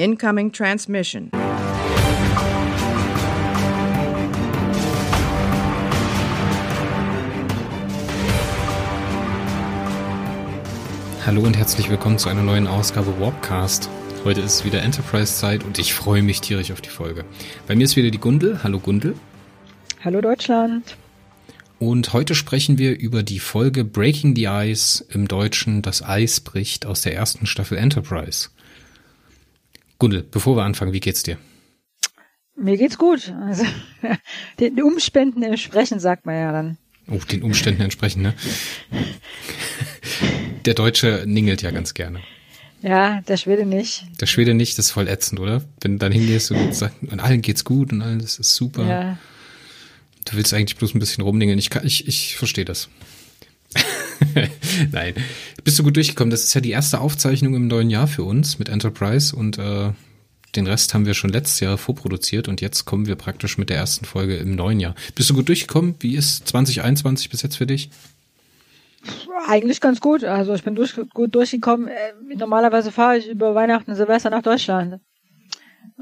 Incoming transmission. Hallo und herzlich willkommen zu einer neuen Ausgabe Warpcast. Heute ist wieder Enterprise-Zeit und ich freue mich tierisch auf die Folge. Bei mir ist wieder die Gundel. Hallo Gundel. Hallo Deutschland. Und heute sprechen wir über die Folge Breaking the Ice im Deutschen Das Eis bricht aus der ersten Staffel Enterprise. Gundel, bevor wir anfangen, wie geht's dir? Mir geht's gut. Also den Umständen entsprechend, sagt man ja dann. Oh, den Umständen entsprechend, ne? Der Deutsche ningelt ja ganz gerne. Ja, der Schwede nicht. Der Schwede nicht, das ist voll ätzend, oder? Wenn du dann hingehst und sagst, und allen geht's gut und alles ist super. Ja. Du willst eigentlich bloß ein bisschen rumningeln. Ich, kann, ich, ich verstehe das. Nein. Bist du gut durchgekommen? Das ist ja die erste Aufzeichnung im neuen Jahr für uns mit Enterprise und äh, den Rest haben wir schon letztes Jahr vorproduziert und jetzt kommen wir praktisch mit der ersten Folge im neuen Jahr. Bist du gut durchgekommen? Wie ist 2021 bis jetzt für dich? Eigentlich ganz gut. Also ich bin durch, gut durchgekommen. Äh, normalerweise fahre ich über Weihnachten und Silvester nach Deutschland.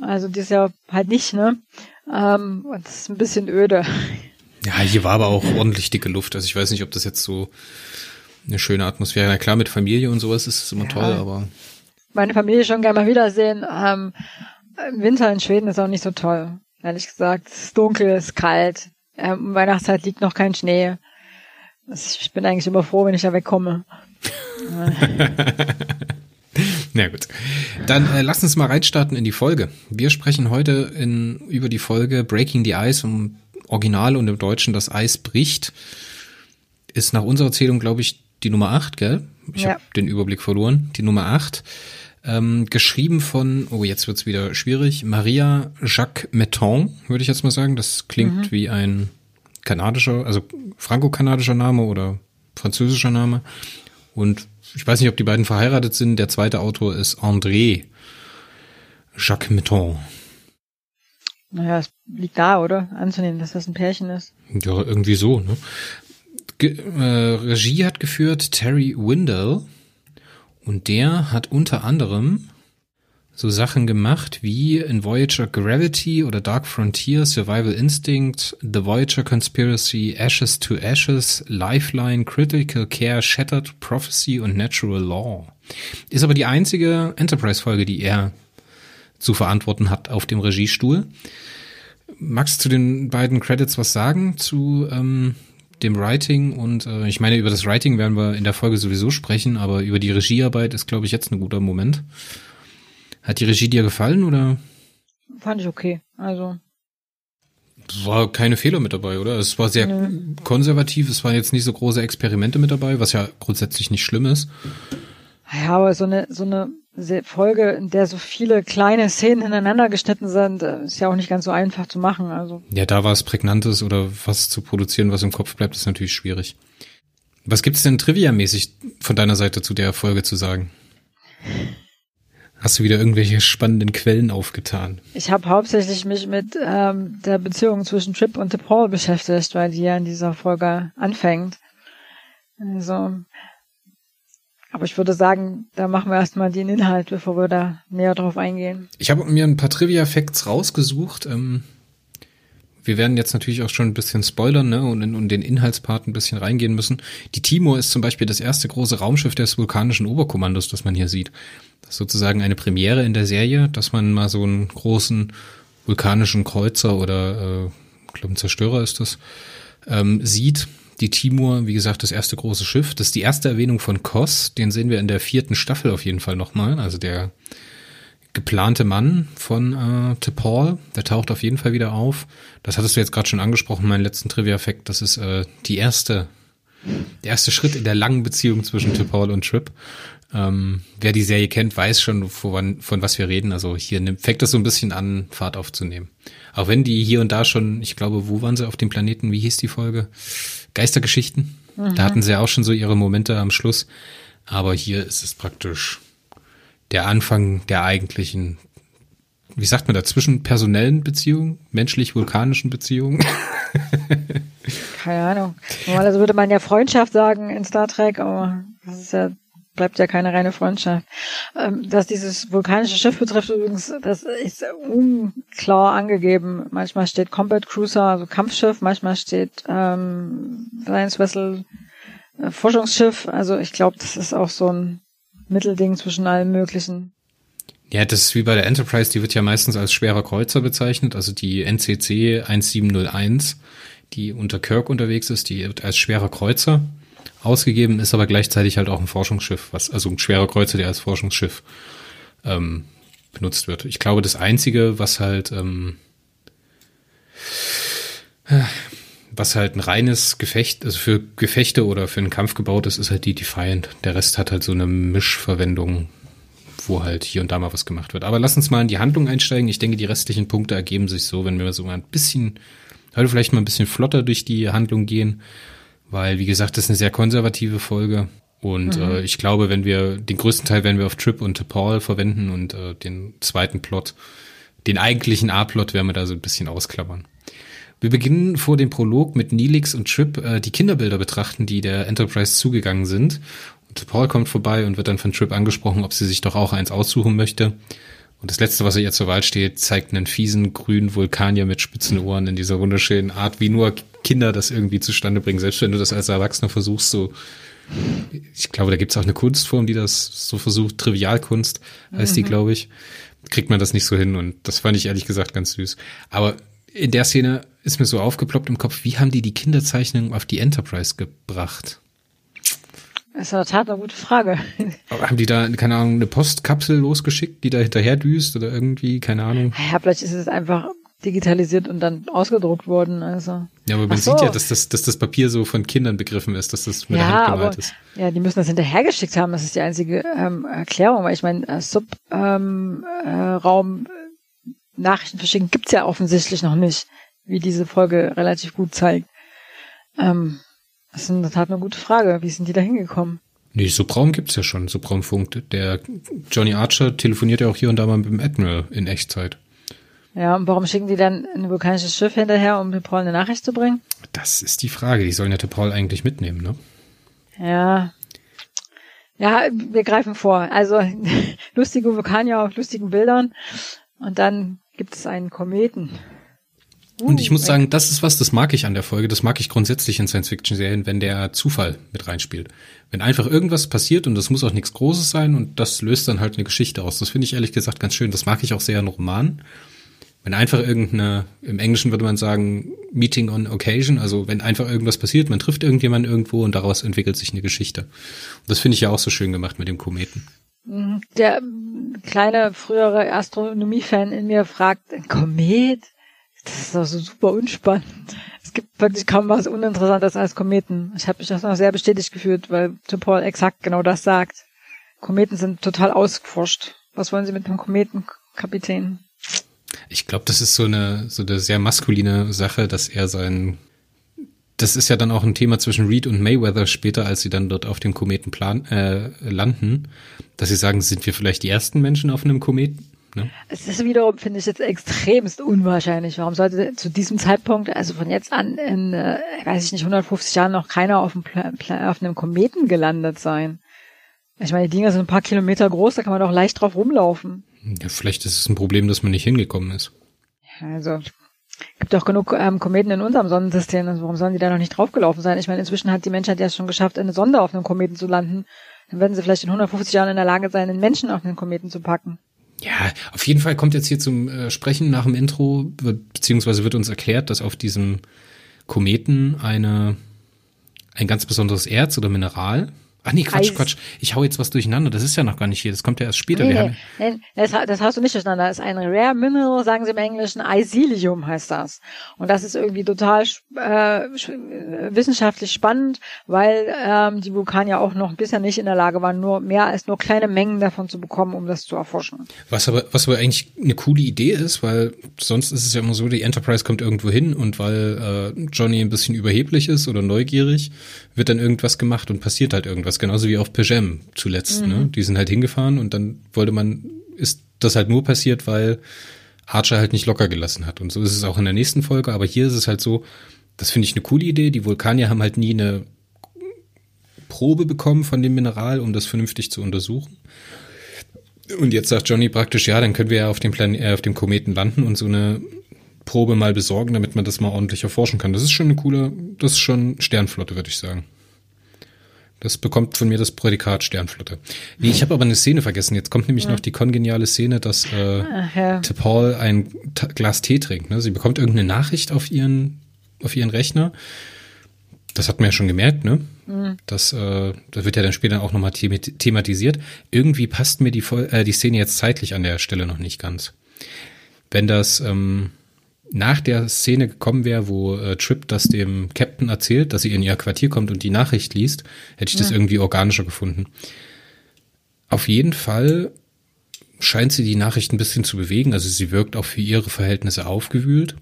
Also dieses Jahr halt nicht, ne? Ähm, und das ist ein bisschen öde. Ja, hier war aber auch ordentlich dicke Luft. Also ich weiß nicht, ob das jetzt so eine schöne Atmosphäre. Na klar, mit Familie und sowas ist es immer ja. toll, aber. Meine Familie schon gerne mal wiedersehen. Ähm, Im Winter in Schweden ist auch nicht so toll. Ehrlich gesagt, es ist dunkel, es ist kalt. Ähm, Weihnachtszeit liegt noch kein Schnee. Ich bin eigentlich immer froh, wenn ich da wegkomme. Na gut. Dann äh, lass uns mal reinstarten in die Folge. Wir sprechen heute in, über die Folge Breaking the Ice im Original und im Deutschen Das Eis bricht. Ist nach unserer Erzählung, glaube ich, die Nummer 8, gell? Ich ja. habe den Überblick verloren. Die Nummer 8. Ähm, geschrieben von, oh, jetzt wird's wieder schwierig, Maria Jacques Metton, würde ich jetzt mal sagen. Das klingt mhm. wie ein kanadischer, also franco-kanadischer Name oder französischer Name. Und ich weiß nicht, ob die beiden verheiratet sind. Der zweite Autor ist André Jacques Metton. Naja, es liegt da, oder? Anzunehmen, dass das ein Pärchen ist. Ja, irgendwie so, ne? Ge äh, Regie hat geführt Terry Windell und der hat unter anderem so Sachen gemacht wie in Voyager Gravity oder Dark Frontier, Survival Instinct, The Voyager Conspiracy, Ashes to Ashes, Lifeline, Critical Care, Shattered Prophecy und Natural Law. Ist aber die einzige Enterprise-Folge, die er zu verantworten hat auf dem Regiestuhl. Magst du zu den beiden Credits was sagen zu ähm, dem Writing und äh, ich meine, über das Writing werden wir in der Folge sowieso sprechen, aber über die Regiearbeit ist, glaube ich, jetzt ein guter Moment. Hat die Regie dir gefallen oder? Fand ich okay. Also. Es war keine Fehler mit dabei, oder? Es war sehr Nö. konservativ, es waren jetzt nicht so große Experimente mit dabei, was ja grundsätzlich nicht schlimm ist. Ja, aber so eine, so eine Folge, in der so viele kleine Szenen hintereinander geschnitten sind, äh, ist ja auch nicht ganz so einfach zu machen. Also. Ja, da war es Prägnantes oder was zu produzieren, was im Kopf bleibt, ist natürlich schwierig. Was gibt's denn triviamäßig von deiner Seite zu der Folge zu sagen? Hast du wieder irgendwelche spannenden Quellen aufgetan? Ich habe hauptsächlich mich mit ähm, der Beziehung zwischen Trip und DePaul beschäftigt, weil die ja in dieser Folge anfängt. Also, aber ich würde sagen, da machen wir erstmal den Inhalt, bevor wir da näher drauf eingehen. Ich habe mir ein paar Trivia-Facts rausgesucht. Ähm, wir werden jetzt natürlich auch schon ein bisschen spoilern ne, und in und den Inhaltspart ein bisschen reingehen müssen. Die Timor ist zum Beispiel das erste große Raumschiff des vulkanischen Oberkommandos, das man hier sieht. Das ist sozusagen eine Premiere in der Serie, dass man mal so einen großen vulkanischen Kreuzer oder äh, ich glaube ein Zerstörer ist das, ähm, sieht. Die Timur, wie gesagt, das erste große Schiff. Das ist die erste Erwähnung von Kos. Den sehen wir in der vierten Staffel auf jeden Fall nochmal. Also der geplante Mann von äh, T'Pol, der taucht auf jeden Fall wieder auf. Das hattest du jetzt gerade schon angesprochen, meinen letzten Trivia-Fact. Das ist äh, die erste, der erste Schritt in der langen Beziehung zwischen T'Pol und Trip. Ähm, wer die Serie kennt, weiß schon, von, von was wir reden. Also hier nimmt, fängt das so ein bisschen an, Fahrt aufzunehmen. Auch wenn die hier und da schon, ich glaube, wo waren sie auf dem Planeten? Wie hieß die Folge? Geistergeschichten. Mhm. Da hatten sie auch schon so ihre Momente am Schluss. Aber hier ist es praktisch der Anfang der eigentlichen, wie sagt man da, zwischen personellen Beziehungen, menschlich-vulkanischen Beziehungen? Keine Ahnung. Normalerweise würde man ja Freundschaft sagen in Star Trek, aber das ist ja bleibt ja keine reine Freundschaft. Ähm, dass dieses vulkanische Schiff betrifft übrigens, das ist unklar angegeben. Manchmal steht Combat Cruiser, also Kampfschiff, manchmal steht ähm, Science Vessel äh, Forschungsschiff. Also ich glaube, das ist auch so ein Mittelding zwischen allem Möglichen. Ja, das ist wie bei der Enterprise, die wird ja meistens als schwerer Kreuzer bezeichnet, also die NCC 1701, die unter Kirk unterwegs ist, die wird als schwerer Kreuzer ausgegeben, ist aber gleichzeitig halt auch ein Forschungsschiff, was, also ein schwerer Kreuzer, der als Forschungsschiff ähm, benutzt wird. Ich glaube, das Einzige, was halt ähm, was halt ein reines Gefecht, also für Gefechte oder für einen Kampf gebaut ist, ist halt die Defiant. Der Rest hat halt so eine Mischverwendung wo halt hier und da mal was gemacht wird. Aber lass uns mal in die Handlung einsteigen. Ich denke, die restlichen Punkte ergeben sich so, wenn wir so mal ein bisschen, heute vielleicht mal ein bisschen flotter durch die Handlung gehen, weil, wie gesagt, das ist eine sehr konservative Folge. Und mhm. äh, ich glaube, wenn wir, den größten Teil werden wir auf Trip und Paul verwenden und äh, den zweiten Plot, den eigentlichen A-Plot werden wir da so ein bisschen ausklammern. Wir beginnen vor dem Prolog mit Neelix und Trip äh, die Kinderbilder betrachten, die der Enterprise zugegangen sind. Paul kommt vorbei und wird dann von Trip angesprochen, ob sie sich doch auch eins aussuchen möchte. Und das letzte, was ihr zur Wahl steht, zeigt einen fiesen grünen Vulkanier mit spitzen Ohren in dieser wunderschönen Art, wie nur Kinder das irgendwie zustande bringen. Selbst wenn du das als Erwachsener versuchst, so, ich glaube, da gibt's auch eine Kunstform, die das so versucht, Trivialkunst heißt mhm. die, glaube ich, kriegt man das nicht so hin. Und das fand ich ehrlich gesagt ganz süß. Aber in der Szene ist mir so aufgeploppt im Kopf, wie haben die die Kinderzeichnung auf die Enterprise gebracht? Das ist in der Tat eine gute Frage. Aber haben die da, keine Ahnung, eine Postkapsel losgeschickt, die da hinterher düst oder irgendwie, keine Ahnung? Ja, vielleicht ist es einfach digitalisiert und dann ausgedruckt worden, also. Ja, aber man so. sieht ja, dass das, dass das Papier so von Kindern begriffen ist, dass das mit ja, der Hand gemalt aber, ist. Ja, die müssen das hinterhergeschickt haben, das ist die einzige ähm, Erklärung, weil ich meine, äh, Subraum ähm, äh, Raum, Nachrichten verschicken gibt's ja offensichtlich noch nicht, wie diese Folge relativ gut zeigt. Ähm, das ist in der Tat eine gute Frage. Wie sind die da hingekommen? Nee, Subraum gibt's ja schon, Subraumfunk. Der Johnny Archer telefoniert ja auch hier und da mal mit dem Admiral in Echtzeit. Ja, und warum schicken die dann ein vulkanisches Schiff hinterher, um Paul eine Nachricht zu bringen? Das ist die Frage. Die sollen ja Paul eigentlich mitnehmen, ne? Ja. Ja, wir greifen vor. Also lustige Vulkanier auf lustigen Bildern. Und dann gibt es einen Kometen. Und ich muss sagen, das ist was, das mag ich an der Folge, das mag ich grundsätzlich in Science-Fiction-Serien, wenn der Zufall mit reinspielt. Wenn einfach irgendwas passiert und das muss auch nichts Großes sein und das löst dann halt eine Geschichte aus. Das finde ich ehrlich gesagt ganz schön. Das mag ich auch sehr in Romanen. Wenn einfach irgendeine, im Englischen würde man sagen, Meeting on Occasion, also wenn einfach irgendwas passiert, man trifft irgendjemanden irgendwo und daraus entwickelt sich eine Geschichte. Und das finde ich ja auch so schön gemacht mit dem Kometen. Mhm. Der kleine frühere Astronomie-Fan in mir fragt, ein Komet? Das ist doch so super unspannend. Es gibt wirklich kaum was Uninteressantes als Kometen. Ich habe mich das noch sehr bestätigt gefühlt, weil Tim Paul exakt genau das sagt. Kometen sind total ausgeforscht. Was wollen Sie mit einem Kometenkapitän? Ich glaube, das ist so eine so eine sehr maskuline Sache, dass er sein das ist ja dann auch ein Thema zwischen Reed und Mayweather später, als sie dann dort auf dem Kometen plan, äh, landen, dass sie sagen, sind wir vielleicht die ersten Menschen auf einem Kometen? Ne? Es ist wiederum, finde ich, jetzt extremst unwahrscheinlich. Warum sollte zu diesem Zeitpunkt, also von jetzt an in, äh, weiß ich nicht, 150 Jahren noch keiner auf, Pla auf einem Kometen gelandet sein? Ich meine, die Dinger sind ein paar Kilometer groß, da kann man doch leicht drauf rumlaufen. Ja, vielleicht ist es ein Problem, dass man nicht hingekommen ist. Also, gibt doch genug ähm, Kometen in unserem Sonnensystem, also warum sollen die da noch nicht draufgelaufen sein? Ich meine, inzwischen hat die Menschheit ja schon geschafft, eine Sonde auf einem Kometen zu landen. Dann werden sie vielleicht in 150 Jahren in der Lage sein, einen Menschen auf einen Kometen zu packen. Ja, auf jeden Fall kommt jetzt hier zum äh, Sprechen nach dem Intro, beziehungsweise wird uns erklärt, dass auf diesem Kometen eine, ein ganz besonderes Erz oder Mineral Ach nee, Quatsch, Eis. Quatsch. Ich hau jetzt was durcheinander. Das ist ja noch gar nicht hier. Das kommt ja erst später. Nee, nee, nee, das, das hast du nicht durcheinander. Das ist ein Rare Mineral, sagen sie im Englischen. Isilium heißt das. Und das ist irgendwie total äh, wissenschaftlich spannend, weil ähm, die Vulkanier auch noch bisher nicht in der Lage waren, nur mehr als nur kleine Mengen davon zu bekommen, um das zu erforschen. Was aber, was aber eigentlich eine coole Idee ist, weil sonst ist es ja immer so, die Enterprise kommt irgendwo hin und weil äh, Johnny ein bisschen überheblich ist oder neugierig, wird dann irgendwas gemacht und passiert halt irgendwas genauso wie auf Pejem zuletzt. Ne? Mhm. Ne? Die sind halt hingefahren und dann wollte man, ist das halt nur passiert, weil Archer halt nicht locker gelassen hat. Und so ist es auch in der nächsten Folge, aber hier ist es halt so, das finde ich eine coole Idee. Die Vulkanier haben halt nie eine Probe bekommen von dem Mineral, um das vernünftig zu untersuchen. Und jetzt sagt Johnny praktisch, ja, dann können wir ja auf dem, Plan äh, auf dem Kometen landen und so eine Probe mal besorgen, damit man das mal ordentlich erforschen kann. Das ist schon eine coole, das ist schon Sternflotte, würde ich sagen. Das bekommt von mir das Prädikat Sternflotte. Nee, ich habe aber eine Szene vergessen. Jetzt kommt nämlich ja. noch die kongeniale Szene, dass äh, Ach, ja. T'Pol ein T Glas Tee trinkt. Ne? Sie bekommt irgendeine Nachricht auf ihren, auf ihren Rechner. Das hat man ja schon gemerkt, ne? Mhm. Das, äh, das wird ja dann später auch nochmal thematisiert. Irgendwie passt mir die, äh, die Szene jetzt zeitlich an der Stelle noch nicht ganz. Wenn das ähm, nach der Szene gekommen wäre, wo äh, Trip das dem Captain erzählt, dass sie in ihr Quartier kommt und die Nachricht liest, hätte ich das irgendwie organischer gefunden. Auf jeden Fall scheint sie die Nachricht ein bisschen zu bewegen. Also sie wirkt auch für ihre Verhältnisse aufgewühlt.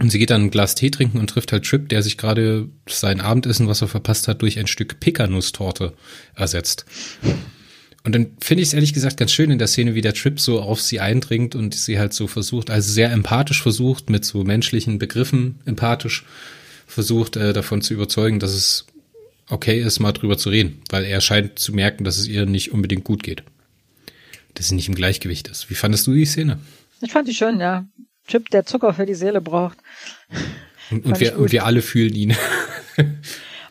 Und sie geht dann ein Glas Tee trinken und trifft halt Trip, der sich gerade sein Abendessen, was er verpasst hat, durch ein Stück Pekanusstorte ersetzt. Und dann finde ich es ehrlich gesagt ganz schön in der Szene, wie der Trip so auf sie eindringt und sie halt so versucht, also sehr empathisch versucht, mit so menschlichen Begriffen empathisch versucht, äh, davon zu überzeugen, dass es okay ist, mal drüber zu reden, weil er scheint zu merken, dass es ihr nicht unbedingt gut geht. Dass sie nicht im Gleichgewicht ist. Wie fandest du die Szene? Ich fand die schön, ja. Chip, der Zucker für die Seele braucht. Und, und wir, und wir alle fühlen ihn.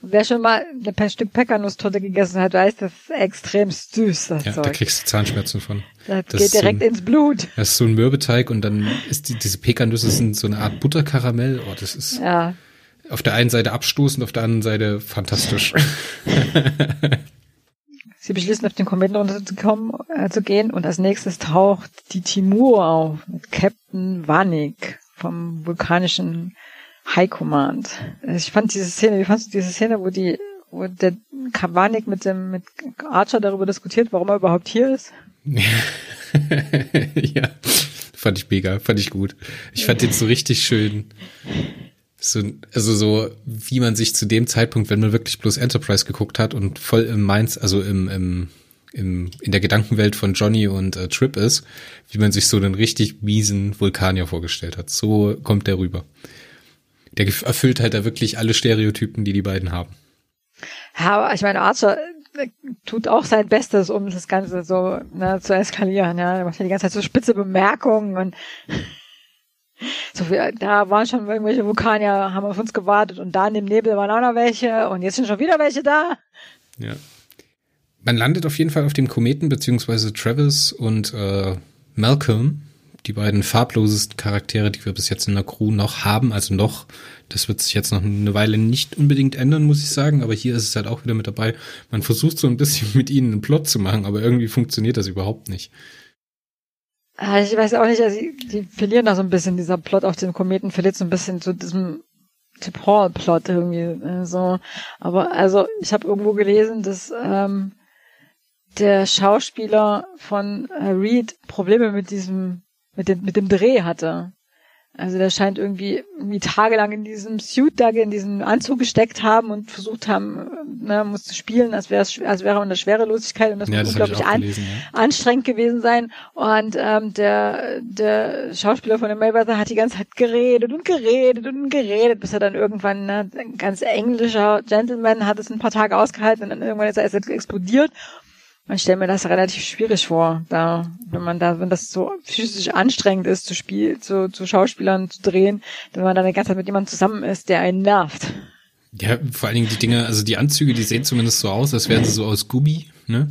Wer schon mal ein Stück Peckernusstorte gegessen hat, weiß, das ist extrem süß. Das ja, Zeug. da kriegst du Zahnschmerzen von. Das, das geht direkt so ein, ins Blut. Das ist so ein Mürbeteig und dann ist die, diese Pekannüsse sind so eine Art Butterkaramell. Oh, das ist ja. auf der einen Seite abstoßend, auf der anderen Seite fantastisch. Sie beschließen, auf den Kometen runterzukommen, äh, zu gehen und als nächstes taucht die Timur auf mit Captain Vanik vom vulkanischen High Command. Ich fand diese Szene, wie fandest du diese Szene, wo die, wo der Kawanik mit dem, mit Archer darüber diskutiert, warum er überhaupt hier ist? ja, fand ich mega, fand ich gut. Ich fand den so richtig schön. So, also so, wie man sich zu dem Zeitpunkt, wenn man wirklich bloß Enterprise geguckt hat und voll im Mainz, also im, im, im, in der Gedankenwelt von Johnny und äh, Trip ist, wie man sich so einen richtig miesen Vulkanier vorgestellt hat. So kommt der rüber der erfüllt halt da wirklich alle Stereotypen, die die beiden haben. Ja, aber ich meine, Archer äh, tut auch sein Bestes, um das Ganze so ne, zu eskalieren. Ja, er macht ja die ganze Zeit so spitze Bemerkungen und so viel, da waren schon irgendwelche Vulkanier, haben auf uns gewartet und da in dem Nebel waren auch noch welche und jetzt sind schon wieder welche da. Ja. Man landet auf jeden Fall auf dem Kometen, beziehungsweise Travis und äh, Malcolm die beiden farblosesten Charaktere, die wir bis jetzt in der Crew noch haben. Also noch, das wird sich jetzt noch eine Weile nicht unbedingt ändern, muss ich sagen. Aber hier ist es halt auch wieder mit dabei. Man versucht so ein bisschen mit ihnen einen Plot zu machen, aber irgendwie funktioniert das überhaupt nicht. Ah, ich weiß auch nicht, also die, verlieren da so ein bisschen, dieser Plot auf dem Kometen verliert so ein bisschen zu diesem Tip Hall Plot irgendwie äh, so. Aber also ich habe irgendwo gelesen, dass ähm, der Schauspieler von äh, Reed Probleme mit diesem mit dem, mit dem Dreh hatte. Also der scheint irgendwie, irgendwie tagelang in diesem Suit da, in diesem Anzug gesteckt haben und versucht haben, ne, musste spielen, als wäre als wäre man der Schwerelosigkeit und das ja, muss unglaublich an, gelesen, ja. anstrengend gewesen sein. Und ähm, der, der Schauspieler von der Mayweather hat die ganze Zeit geredet und geredet und geredet, bis er dann irgendwann, ne, ein ganz englischer Gentleman hat es ein paar Tage ausgehalten und dann irgendwann ist er explodiert ich stelle mir das relativ schwierig vor, da, wenn man da, wenn das so physisch anstrengend ist, zu Spiel, zu, zu Schauspielern zu drehen, wenn man dann die ganze Zeit mit jemandem zusammen ist, der einen nervt. Ja, vor allen Dingen die Dinge, also die Anzüge, die sehen zumindest so aus, als wären sie so aus Gummi, ne?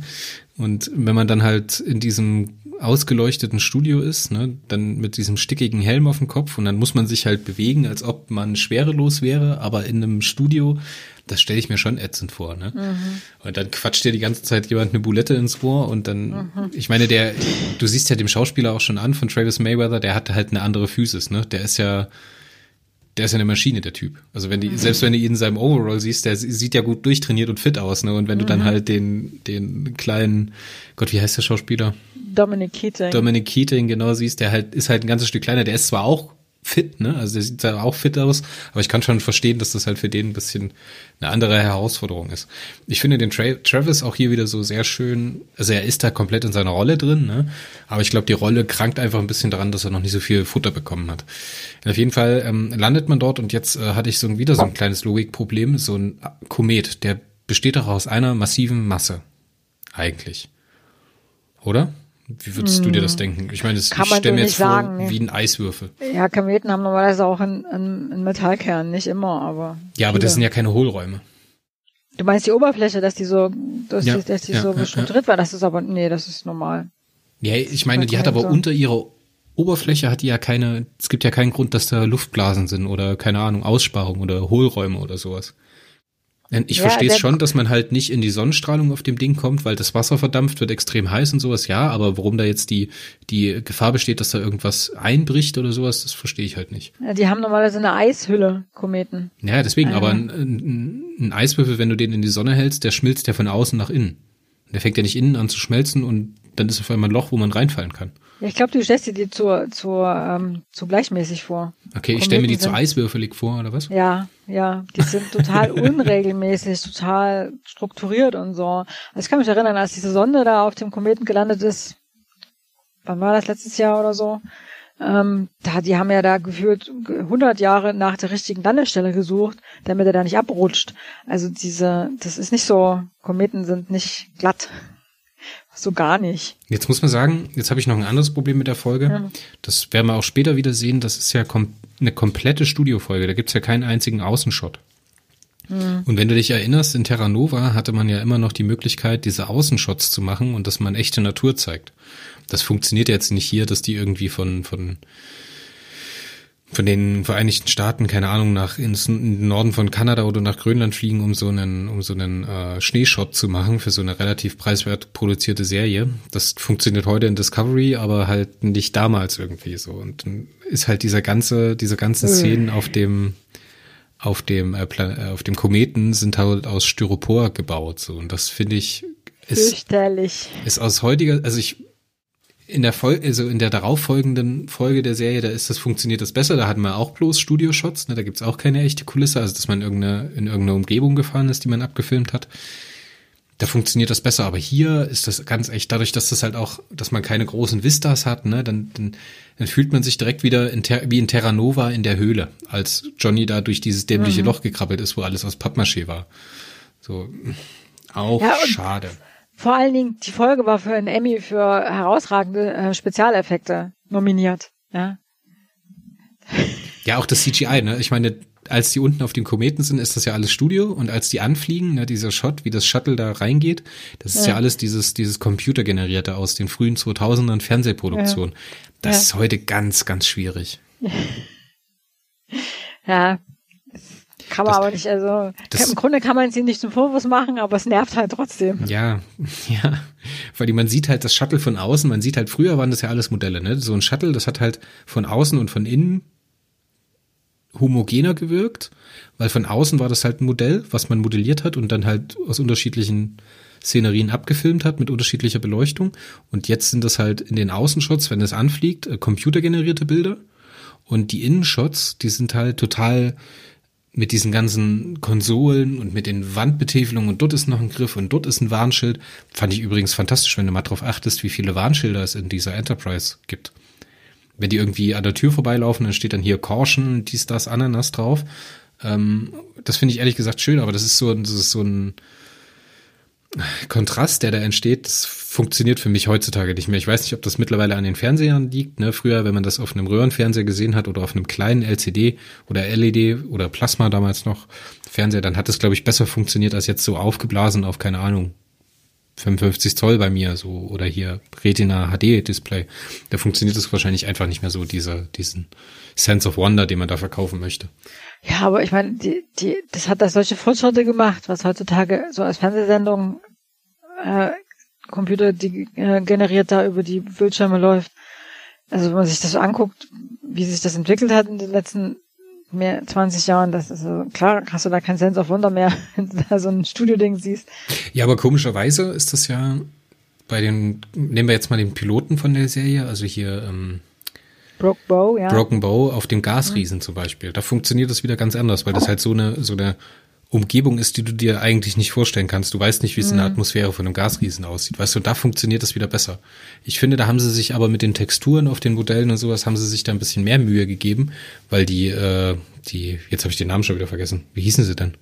Und wenn man dann halt in diesem ausgeleuchteten Studio ist, ne, dann mit diesem stickigen Helm auf dem Kopf und dann muss man sich halt bewegen, als ob man schwerelos wäre, aber in einem Studio das stelle ich mir schon ätzend vor, ne? Mhm. Und dann quatscht dir die ganze Zeit jemand eine Bulette ins Ohr und dann, mhm. ich meine, der, du siehst ja dem Schauspieler auch schon an von Travis Mayweather, der hat halt eine andere Physis, ne? Der ist ja, der ist ja eine Maschine, der Typ. Also wenn die, mhm. selbst wenn du ihn in seinem Overall siehst, der sieht ja gut durchtrainiert und fit aus, ne? Und wenn du dann halt den, den kleinen, Gott, wie heißt der Schauspieler? Dominic Keating. Dominic Keating, genau, siehst, der halt, ist halt ein ganzes Stück kleiner, der ist zwar auch fit, ne? Also der sieht da auch fit aus, aber ich kann schon verstehen, dass das halt für den ein bisschen eine andere Herausforderung ist. Ich finde den Tra Travis auch hier wieder so sehr schön, also er ist da komplett in seiner Rolle drin, ne? Aber ich glaube, die Rolle krankt einfach ein bisschen daran, dass er noch nicht so viel Futter bekommen hat. Auf jeden Fall ähm, landet man dort und jetzt äh, hatte ich so ein, wieder so ein kleines Logikproblem, so ein Komet, der besteht doch aus einer massiven Masse. Eigentlich. Oder? Wie würdest du dir das denken? Ich meine, das, Kann ich stelle mir jetzt vor, sagen, nee. wie ein Eiswürfel. Ja, Kometen haben normalerweise auch einen, einen, einen Metallkern, nicht immer, aber. Ja, aber das sind viele. ja keine Hohlräume. Du meinst die Oberfläche, dass die so, dass Ja, die, dass die ja, so ja, strukturiert war, das ist aber, nee, das ist normal. Ja, ich meine, die hat aber so. unter ihrer Oberfläche hat die ja keine, es gibt ja keinen Grund, dass da Luftblasen sind oder keine Ahnung, Aussparungen oder Hohlräume oder sowas. Ich Ja, verstehe es schon, dass man halt nicht in die Sonnenstrahlung auf dem Ding kommt, weil das Wasser verdampft, wird extrem heiß und sowas, ja, aber warum da jetzt die, die Gefahr besteht, dass da irgendwas einbricht oder sowas, das verstehe ich halt nicht. Ja, Die haben normalerweise eine Eishülle, Kometen. Ja, deswegen, Ah. aber ein, ein, ein Eiswürfel, wenn du den in die Sonne hältst, der schmilzt ja von außen nach innen. Der fängt ja nicht innen an zu schmelzen und dann ist auf einmal ein Loch, wo man reinfallen kann. Ja, ich glaube, du stellst dir die zu, zu, ähm, zu gleichmäßig vor. Okay, ich stelle mir die zu eiswürfelig vor, oder was? Ja, ja, die sind total unregelmäßig, total strukturiert und so. Also ich kann mich erinnern, als diese Sonde da auf dem Kometen gelandet ist, wann war das letztes Jahr oder so? Ähm, da, die haben ja da gefühlt 100 Jahre nach der richtigen Landestelle gesucht, damit er da nicht abrutscht. Also diese, das ist nicht so, Kometen sind nicht glatt. So gar nicht. Jetzt muss man sagen, jetzt habe ich noch ein anderes Problem mit der Folge. Ja. Das werden wir auch später wieder sehen. Das ist ja kom eine komplette Studiofolge. Da gibt's ja keinen einzigen Außenshot. Und wenn du dich erinnerst, in Terra Nova hatte man ja immer noch die Möglichkeit, diese Außenshots zu machen und dass man echte Natur zeigt. Das funktioniert jetzt nicht hier, dass die irgendwie von, von, von den Vereinigten Staaten, keine Ahnung, nach ins in den Norden von Kanada oder nach Grönland fliegen, um so einen, um so einen äh, Schneeshot zu machen für so eine relativ preiswert produzierte Serie. Das funktioniert heute in Discovery, aber halt nicht damals irgendwie so. Und ist halt dieser ganze, diese ganzen. Szenen auf dem auf dem äh, äh, auf dem Kometen sind halt aus Styropor gebaut so und das finde ich ist Fürchterlich. ist aus heutiger, also ich in der Folge, also in der darauffolgenden Folge der Serie, da ist das funktioniert das besser. Da hatten wir auch bloß Studioshots, ne? Da gibt's auch keine echte Kulisse, also dass man in irgendeine, in irgendeine Umgebung gefahren ist, die man abgefilmt hat. Da funktioniert das besser, aber hier ist das ganz echt, dadurch, dass das halt auch, dass man keine großen Vistas hat, ne, dann, dann, dann fühlt man sich direkt wieder in Ter wie in Terra Nova in der Höhle, als Johnny da durch dieses dämliche Loch gekrabbelt ist, wo alles aus Pappmaché war. So, auch Ja, schade. Vor allen Dingen, die Folge war für einen Emmy für herausragende äh, Spezialeffekte nominiert. Ja. Ja, auch das CGI, ne? Ich meine, als die unten auf dem Kometen sind, ist das ja alles Studio und als die anfliegen, ne, dieser Shot, wie das Shuttle da reingeht, das ist ja, Ja. alles dieses dieses computergenerierte aus den frühen 2000ern Fernsehproduktionen. Das Ja. ist heute ganz ganz schwierig. Ja. Kann man Das- aber nicht, also das- im Grunde kann man es ihnen nicht zum Vorwurf machen, aber es nervt halt trotzdem. Ja, ja, weil die- man sieht halt das Shuttle von außen, man sieht halt früher waren das ja alles Modelle, ne? So ein Shuttle, das hat halt von außen und von innen homogener gewirkt, weil von außen war das halt ein Modell, was man modelliert hat und dann halt aus unterschiedlichen Szenerien abgefilmt hat mit unterschiedlicher Beleuchtung. Und jetzt sind das halt in den Außenshots, wenn es anfliegt, äh, computergenerierte Bilder. Und die Innenshots, die sind halt total mit diesen ganzen Konsolen und mit den Wandbetäfelungen und dort ist noch ein Griff und dort ist ein Warnschild. Fand ich übrigens fantastisch, wenn du mal drauf achtest, wie viele Warnschilder es in dieser Enterprise gibt. Wenn die irgendwie an der Tür vorbeilaufen, dann steht dann hier Caution, dies, das, Ananas drauf. Ähm, das finde ich ehrlich gesagt schön, aber das ist so, das ist so ein Kontrast, der da entsteht, das funktioniert für mich heutzutage nicht mehr. Ich weiß nicht, ob das mittlerweile an den Fernsehern liegt. Ne? Früher, wenn man das auf einem Röhrenfernseher gesehen hat oder auf einem kleinen LCD oder LED oder Plasma damals noch Fernseher, dann hat es, glaube ich, besser funktioniert als jetzt so aufgeblasen auf, keine Ahnung, 55 Zoll bei mir, so, oder hier Retina HD Display. Da funktioniert es wahrscheinlich einfach nicht mehr so, dieser, diesen Sense of Wonder, den man da verkaufen möchte. Ja, aber ich meine, die, die, das hat da solche Fortschritte gemacht, was heutzutage so als Fernsehsendung äh, Computer die, äh, generiert da über die Bildschirme läuft. Also wenn man sich das so anguckt, wie sich das entwickelt hat in den letzten mehr 20 Jahren, das ist so, klar, hast du da kein Sense of Wonder mehr, wenn du da so ein Studio-Ding siehst. Ja, aber komischerweise ist das ja bei den, nehmen wir jetzt mal den Piloten von der Serie, also hier ähm, Broke Bow, ja. Broken Bow auf dem Gasriesen zum Beispiel. Da funktioniert das wieder ganz anders, weil das halt so eine, so eine Umgebung ist, die du dir eigentlich nicht vorstellen kannst. Du weißt nicht, wie es in der Atmosphäre von einem Gasriesen aussieht. Weißt du, da funktioniert das wieder besser. Ich finde, da haben sie sich aber mit den Texturen auf den Modellen und sowas, haben sie sich da ein bisschen mehr Mühe gegeben, weil die, äh, die, jetzt habe ich den Namen schon wieder vergessen. Wie hießen sie denn?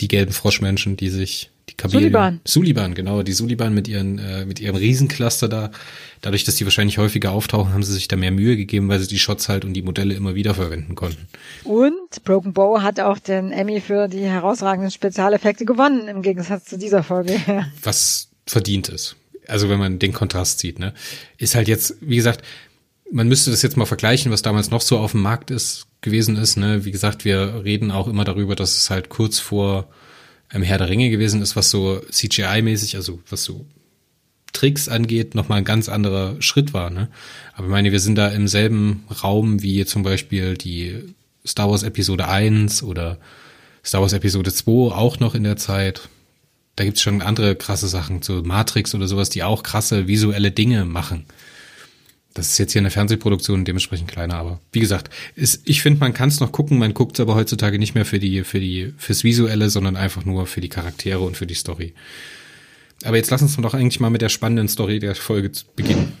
die gelben Froschmenschen, die sich die Kamele. Suliban. Suliban, genau, die Suliban mit ihren äh, mit ihrem Riesencluster da. Dadurch, dass die wahrscheinlich häufiger auftauchen, haben sie sich da mehr Mühe gegeben, weil sie die Shots halt und die Modelle immer wieder verwenden konnten. Und Broken Bow hat auch den Emmy für die herausragenden Spezialeffekte gewonnen im Gegensatz zu dieser Folge. Was verdient ist. Also wenn man den Kontrast sieht, ne, ist halt jetzt, wie gesagt, man müsste das jetzt mal vergleichen, was damals noch so auf dem Markt ist gewesen ist. Ne? Wie gesagt, wir reden auch immer darüber, dass es halt kurz vor ähm, Herr der Ringe gewesen ist, was so CGI-mäßig, also was so Tricks angeht, nochmal ein ganz anderer Schritt war. Ne? Aber ich meine, wir sind da im selben Raum wie zum Beispiel die Star Wars Episode 1 oder Star Wars Episode 2 auch noch in der Zeit. Da gibt's schon andere krasse Sachen, so Matrix oder sowas, die auch krasse visuelle Dinge machen. Das ist jetzt hier eine Fernsehproduktion, dementsprechend kleiner, aber wie gesagt, ist, ich finde, man kann es noch gucken, man guckt es aber heutzutage nicht mehr für die, für die, fürs Visuelle, sondern einfach nur für die Charaktere und für die Story. Aber jetzt lass uns doch eigentlich mal mit der spannenden Story der Folge beginnen.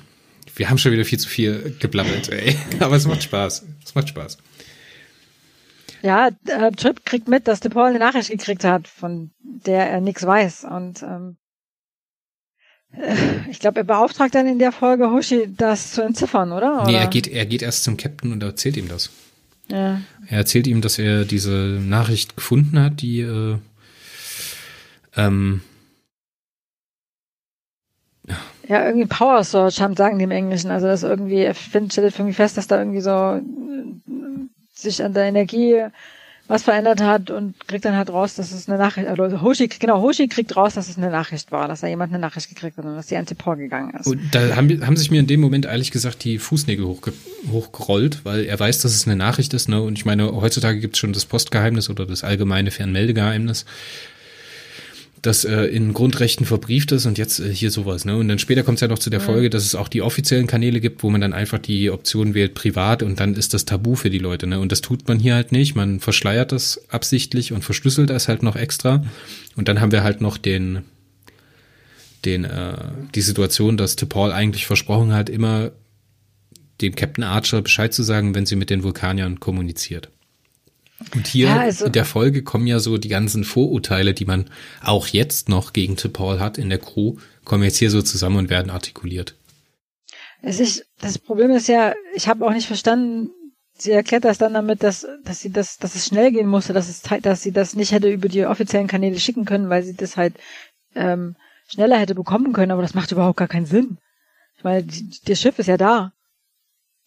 Wir haben schon wieder viel zu viel geblabbelt, ey. Aber es macht Spaß. Es macht Spaß. Ja, äh, Trip kriegt mit, dass DePaul eine Nachricht gekriegt hat, von der er nichts weiß. Und ähm, äh, ich glaube, er beauftragt dann in der Folge Hoshi, das zu entziffern, oder? oder? Nee, er geht, er geht erst zum Captain und erzählt ihm das. Ja. Er erzählt ihm, dass er diese Nachricht gefunden hat, die äh, ähm, ja, irgendwie Power Search haben, sagen die im Englischen. Also das irgendwie, er findet, stellt irgendwie fest, dass da irgendwie so äh, sich an der Energie was verändert hat und kriegt dann halt raus, dass es eine Nachricht, also Hoshi, genau, Hoshi kriegt raus, dass es eine Nachricht war, dass da jemand eine Nachricht gekriegt hat und dass die Antipor gegangen ist. Und da haben, haben sich mir in dem Moment ehrlich gesagt die Fußnägel hochge hochgerollt, weil er weiß, dass es eine Nachricht ist, ne? Und ich meine, heutzutage gibt es schon das Postgeheimnis oder das allgemeine Fernmeldegeheimnis das äh, in Grundrechten verbrieft ist und jetzt äh, hier sowas. Ne? Und dann später kommt es ja noch zu der Folge, dass es auch die offiziellen Kanäle gibt, wo man dann einfach die Option wählt, privat und dann ist das Tabu für die Leute. Ne? Und das tut man hier halt nicht. Man verschleiert das absichtlich und verschlüsselt das halt noch extra. Und dann haben wir halt noch den, den, äh, die Situation, dass T'Pol eigentlich versprochen hat, immer dem Captain Archer Bescheid zu sagen, wenn sie mit den Vulkaniern kommuniziert. Und hier ja, also, in der Folge kommen ja so die ganzen Vorurteile, die man auch jetzt noch gegen Paul hat in der Crew, kommen jetzt hier so zusammen und werden artikuliert. Es ist, das Problem ist ja, ich habe auch nicht verstanden, sie erklärt das dann damit, dass, dass sie das, dass es schnell gehen musste, dass es, dass sie das nicht hätte über die offiziellen Kanäle schicken können, weil sie das halt ähm, schneller hätte bekommen können, aber das macht überhaupt gar keinen Sinn. Ich meine, die, das Schiff ist ja da.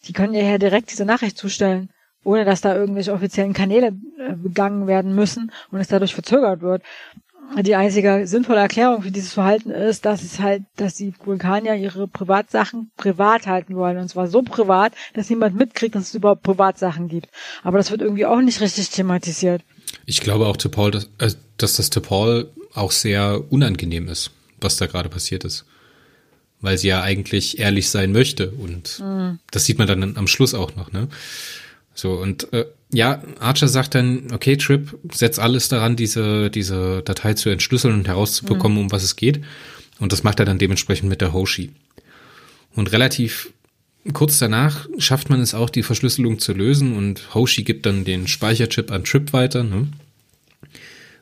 Die können ja direkt diese Nachricht zustellen ohne dass da irgendwelche offiziellen Kanäle äh, begangen werden müssen und es dadurch verzögert wird. Die einzige sinnvolle Erklärung für dieses Verhalten ist, dass es halt, dass die Vulkanier ihre Privatsachen privat halten wollen. Und zwar so privat, dass niemand mitkriegt, dass es überhaupt Privatsachen gibt. Aber das wird irgendwie auch nicht richtig thematisiert. Ich glaube auch, Paul, dass, äh, dass das Paul auch sehr unangenehm ist, was da gerade passiert ist. Weil sie ja eigentlich ehrlich sein möchte. Und mhm. das sieht man dann am Schluss auch noch, ne? So, und äh, ja, Archer sagt dann, okay, Trip, setz alles daran, diese, diese Datei zu entschlüsseln und herauszubekommen, mhm. um was es geht. Und das macht er dann dementsprechend mit der Hoshi. Und relativ kurz danach schafft man es auch, die Verschlüsselung zu lösen und Hoshi gibt dann den Speicherchip an Trip weiter, ne?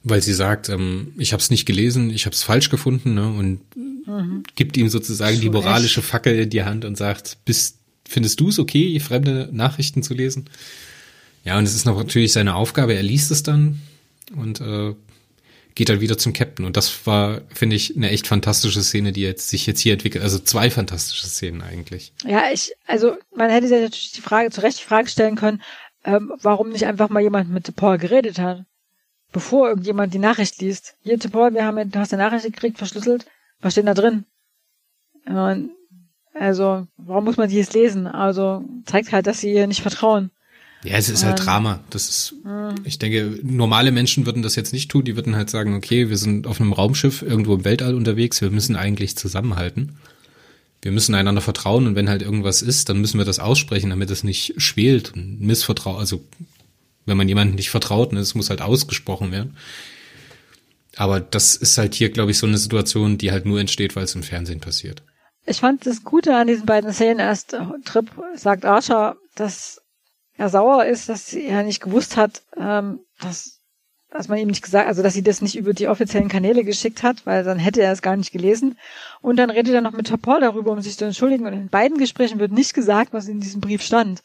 weil sie sagt, ähm, ich habe es nicht gelesen, ich habe es falsch gefunden ne? und mhm. gibt ihm sozusagen die moralische Fackel in die Hand und sagt, bist findest du es okay, fremde Nachrichten zu lesen? Ja, und es ist noch natürlich seine Aufgabe. Er liest es dann und äh, geht dann wieder zum Captain. Und das war, finde ich, eine echt fantastische Szene, die jetzt sich jetzt hier entwickelt. Also zwei fantastische Szenen eigentlich. Ja, ich, also man hätte sich natürlich die Frage, zu Recht die Frage stellen können, ähm, warum nicht einfach mal jemand mit Paul geredet hat, bevor irgendjemand die Nachricht liest. Hier, Paul, wir haben, du hast eine Nachricht gekriegt, verschlüsselt. Was steht da drin? Und also, warum muss man die jetzt lesen? Also, zeigt halt, dass sie ihr nicht vertrauen. Ja, es ist halt ähm, Drama. Das ist, mhm. ich denke, normale Menschen würden das jetzt nicht tun. Die würden halt sagen, okay, wir sind auf einem Raumschiff irgendwo im Weltall unterwegs. Wir müssen eigentlich zusammenhalten. Wir müssen einander vertrauen und wenn halt irgendwas ist, dann müssen wir das aussprechen, damit es nicht schwelt und Missvertrauen. Also, wenn man jemandem nicht vertraut, ne, es muss halt ausgesprochen werden. Aber das ist halt hier, glaube ich, so eine Situation, die halt nur entsteht, weil es im Fernsehen passiert. Ich fand das Gute an diesen beiden Szenen erst, äh, Trip sagt Archer, dass er sauer ist, dass er nicht gewusst hat, ähm, dass dass man ihm nicht gesagt, also dass sie das nicht über die offiziellen Kanäle geschickt hat, weil dann hätte er es gar nicht gelesen. Und dann redet er noch mit Topol darüber, um sich zu entschuldigen. Und in beiden Gesprächen wird nicht gesagt, was in diesem Brief stand.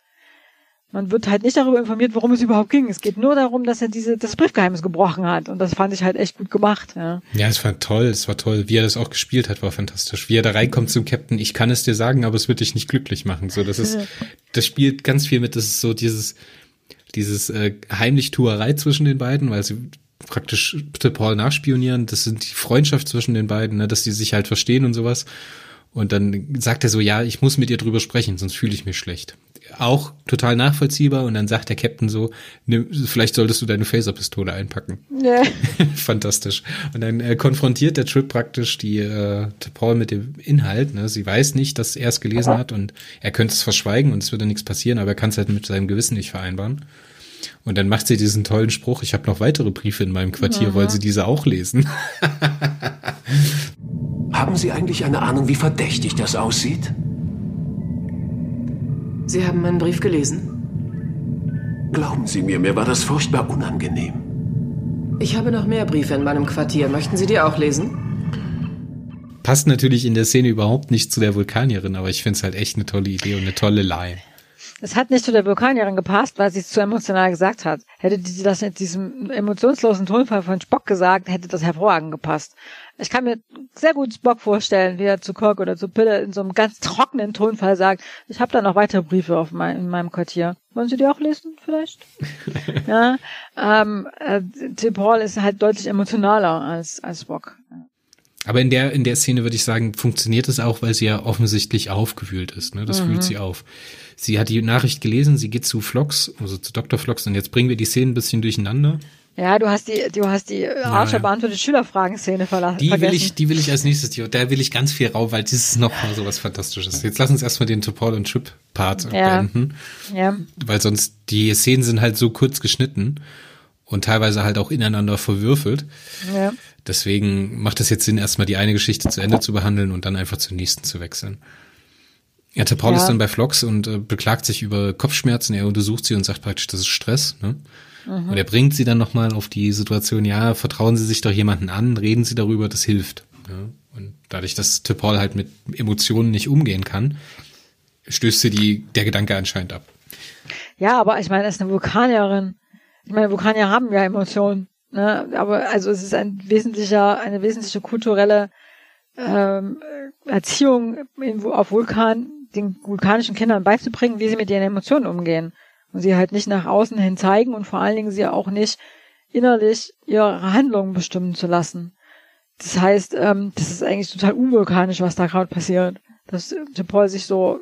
Man wird halt nicht darüber informiert, worum es überhaupt ging. Es geht nur darum, dass er diese, das Briefgeheimnis gebrochen hat. Und das fand ich halt echt gut gemacht, ja. Ja, es war toll, es war toll. Wie er das auch gespielt hat, war fantastisch. Wie er da reinkommt zum Captain, ich kann es dir sagen, aber es wird dich nicht glücklich machen. So, das ist, das spielt ganz viel mit, das ist so dieses, dieses äh, Heimlichtuerei zwischen den beiden, weil sie praktisch Paul nachspionieren. Das sind die Freundschaft zwischen den beiden, ne, dass die sich halt verstehen und sowas. Und dann sagt er so, ja, ich muss mit ihr drüber sprechen, sonst fühle ich mich schlecht. Auch total nachvollziehbar. Und dann sagt der Captain so, nimm, vielleicht solltest du deine Phaserpistole einpacken. Ja. Fantastisch. Und dann äh, konfrontiert der Trip praktisch die äh, Paul mit dem Inhalt. Ne? Sie weiß nicht, dass er es gelesen hat und er könnte es verschweigen und es würde nichts passieren, aber er kann es halt mit seinem Gewissen nicht vereinbaren. Und dann macht sie diesen tollen Spruch, ich habe noch weitere Briefe in meinem Quartier, mhm. weil sie diese auch lesen. Haben Sie eigentlich eine Ahnung, wie verdächtig das aussieht? Sie haben meinen Brief gelesen? Glauben Sie mir, mir war das furchtbar unangenehm. Ich habe noch mehr Briefe in meinem Quartier. Möchten Sie die auch lesen? Passt natürlich in der Szene überhaupt nicht zu der Vulkanierin, aber ich finde es halt echt eine tolle Idee und eine tolle Line. Es hat nicht zu der Vulkanierin gepasst, weil sie es zu emotional gesagt hat. Hätte sie das in diesem emotionslosen Tonfall von Spock gesagt, hätte das hervorragend gepasst. Ich kann mir sehr gut Spock vorstellen, wie er zu Kirk oder zu Pille in so einem ganz trockenen Tonfall sagt, ich habe da noch weitere Briefe auf mein, in meinem Quartier. Wollen Sie die auch lesen, vielleicht? ja. Ähm, äh, Tim Paul ist halt deutlich emotionaler als, als Spock. Aber in der, in der Szene würde ich sagen, funktioniert es auch, weil sie ja offensichtlich aufgewühlt ist. Ne? Das mhm. fühlt sie auf. Sie hat die Nachricht gelesen, sie geht zu Flox, also zu Dr. Flox, und jetzt bringen wir die Szenen ein bisschen durcheinander. Ja, du hast die, du hast die Archer ja, beantwortet Schülerfragen-Szene verlassen. Die will ich, die will ich als nächstes, die, da will ich ganz viel rauf, weil das ist noch mal so was Fantastisches. Jetzt lass uns erstmal den Topol und Chip Part ja. beenden. Ja. Weil sonst, die Szenen sind halt so kurz geschnitten und teilweise halt auch ineinander verwürfelt. Ja. Deswegen macht es jetzt Sinn, erstmal die eine Geschichte zu Ende zu behandeln und dann einfach zur nächsten zu wechseln. Ja, Paul ja. ist dann bei Flox und äh, beklagt sich über Kopfschmerzen. Er untersucht sie und sagt praktisch, das ist Stress. Ne? Mhm. Und er bringt sie dann nochmal auf die Situation, ja, vertrauen Sie sich doch jemanden an, reden Sie darüber, das hilft. Ne? Und dadurch, dass Paul halt mit Emotionen nicht umgehen kann, stößt sie die, der Gedanke anscheinend ab. Ja, aber ich meine, er ist eine Vulkanierin. Ich meine, Vulkanier haben ja Emotionen. Ne? Aber also es ist ein wesentlicher, eine wesentliche kulturelle ähm, Erziehung in, auf Vulkan den vulkanischen Kindern beizubringen, wie sie mit ihren Emotionen umgehen. Und sie halt nicht nach außen hin zeigen und vor allen Dingen sie auch nicht innerlich ihre Handlungen bestimmen zu lassen. Das heißt, ähm, das ist eigentlich total unvulkanisch, was da gerade passiert. Dass Paul sich so,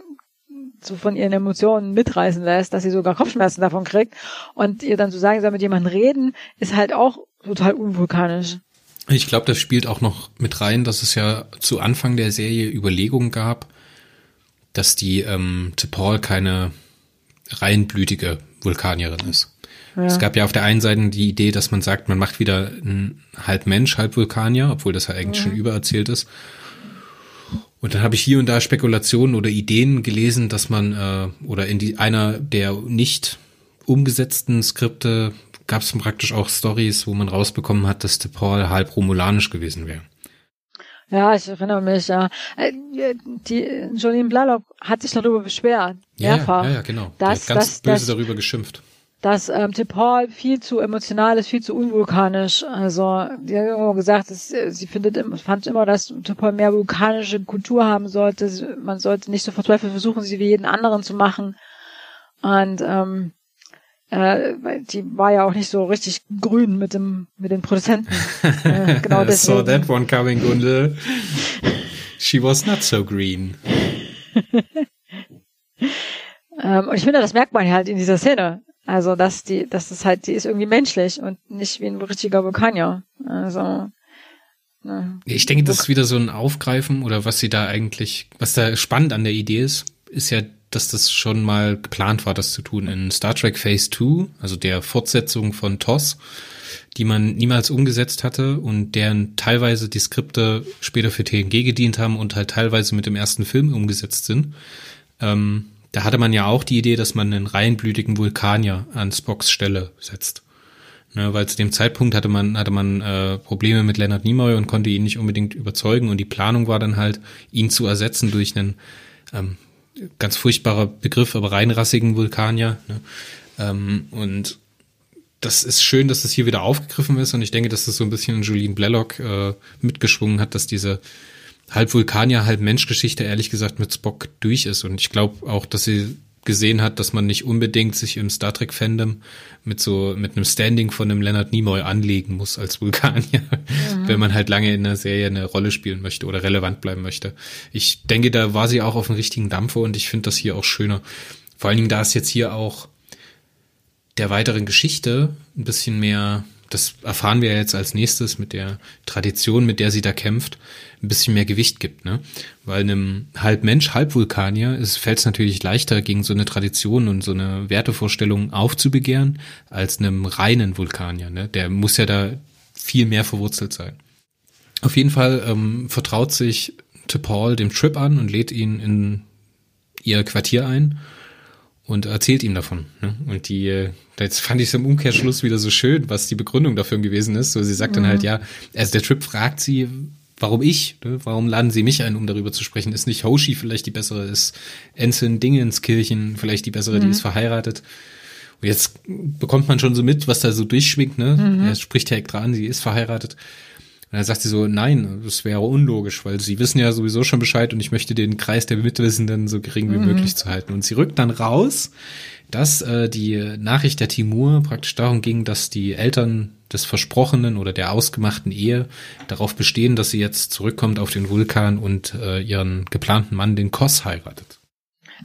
so von ihren Emotionen mitreißen lässt, dass sie sogar Kopfschmerzen davon kriegt. Und ihr dann zu so sagen, sie soll mit jemandem reden, ist halt auch total unvulkanisch. Ich glaube, das spielt auch noch mit rein, dass es ja zu Anfang der Serie Überlegungen gab, dass die ähm, T'Pol keine reinblütige Vulkanierin ist. Ja. Es gab ja auf der einen Seite die Idee, dass man sagt, man macht wieder einen halb Mensch, halb Vulkanier, obwohl das ja eigentlich ja. schon übererzählt ist. Und dann habe ich hier und da Spekulationen oder Ideen gelesen, dass man äh, oder in die einer der nicht umgesetzten Skripte gab es praktisch auch Stories, wo man rausbekommen hat, dass Paul halb romulanisch gewesen wäre. Ja, ich erinnere mich, ja. Äh, die Jolene Blalock hat sich darüber beschwert. Ja, mehrfach, ja, ja, genau. Dass, ganz dass, böse dass, darüber geschimpft. Dass ähm, Paul viel zu emotional ist, viel zu unvulkanisch. Also, die hat immer gesagt, dass, sie findet, fand immer, dass Paul mehr vulkanische Kultur haben sollte. Man sollte nicht so verzweifelt versuchen, sie wie jeden anderen zu machen. Und ähm, äh, die war ja auch nicht so richtig grün mit dem mit den Produzenten. Äh, genau deswegen. Saw that one coming, Gundel. She was not so green. ähm, und ich finde, das merkt man halt in dieser Szene. Also, dass die, dass das halt, die ist irgendwie menschlich und nicht wie ein richtiger Vulkanier. Also, ne. Ich denke, das ist wieder so ein Aufgreifen oder was sie da eigentlich, was da spannend an der Idee ist, ist ja dass das schon mal geplant war, das zu tun. In Star Trek Phase 2, also der Fortsetzung von TOS, die man niemals umgesetzt hatte und deren teilweise die Skripte später für TNG gedient haben und halt teilweise mit dem ersten Film umgesetzt sind. Ähm, da hatte man ja auch die Idee, dass man einen reinblütigen Vulkanier an Spocks Stelle setzt. Ne, weil zu dem Zeitpunkt hatte man, hatte man äh, Probleme mit Leonard Nimoy und konnte ihn nicht unbedingt überzeugen. Und die Planung war dann halt, ihn zu ersetzen durch einen ähm, ganz furchtbarer Begriff, aber reinrassigen Vulkanier. Ne? Ähm, und das ist schön, dass das hier wieder aufgegriffen ist und ich denke, dass das so ein bisschen in Julien Blalock äh, mitgeschwungen hat, dass diese halb Vulkanier, halb Menschgeschichte ehrlich gesagt mit Spock durch ist und ich glaube auch, dass sie gesehen hat, dass man nicht unbedingt sich im Star Trek Fandom mit so mit einem Standing von einem Leonard Nimoy anlegen muss als Vulkanier, mhm. wenn man halt lange in einer Serie eine Rolle spielen möchte oder relevant bleiben möchte. Ich denke, da war sie auch auf dem richtigen Dampfer und ich finde das hier auch schöner. Vor allen Dingen, da es jetzt hier auch der weiteren Geschichte ein bisschen mehr, das erfahren wir jetzt als nächstes mit der Tradition, mit der sie da kämpft, ein bisschen mehr Gewicht gibt, ne? Weil einem halb Mensch, halb Vulkanier fällt es natürlich leichter, gegen so eine Tradition und so eine Wertevorstellung aufzubegehren, als einem reinen Vulkanier, ne? Der muss ja da viel mehr verwurzelt sein. Auf jeden Fall ähm, vertraut sich Paul dem Trip an und lädt ihn in ihr Quartier ein und erzählt ihm davon. Ne? Und die, äh, jetzt fand ich es im Umkehrschluss wieder so schön, was die Begründung dafür gewesen ist. So, sie sagt mhm. dann halt, ja, also der Trip fragt sie, warum ich? Ne? Warum laden sie mich ein, um darüber zu sprechen? Ist nicht Hoshi vielleicht die bessere? Ist Ensign Dingenskirchen vielleicht die bessere? Mhm. Die ist verheiratet. Und jetzt bekommt man schon so mit, was da so durchschwingt. Ne? Mhm. Er spricht extra an, sie ist verheiratet. Und dann sagt sie so, nein, das wäre unlogisch, weil sie wissen ja sowieso schon Bescheid und ich möchte den Kreis der Mitwissenden so gering wie mhm. möglich zu halten. Und sie rückt dann raus, dass äh, die Nachricht der Timur praktisch darum ging, dass die Eltern des Versprochenen oder der ausgemachten Ehe darauf bestehen, dass sie jetzt zurückkommt auf den Vulkan und äh, ihren geplanten Mann, den Kos, heiratet.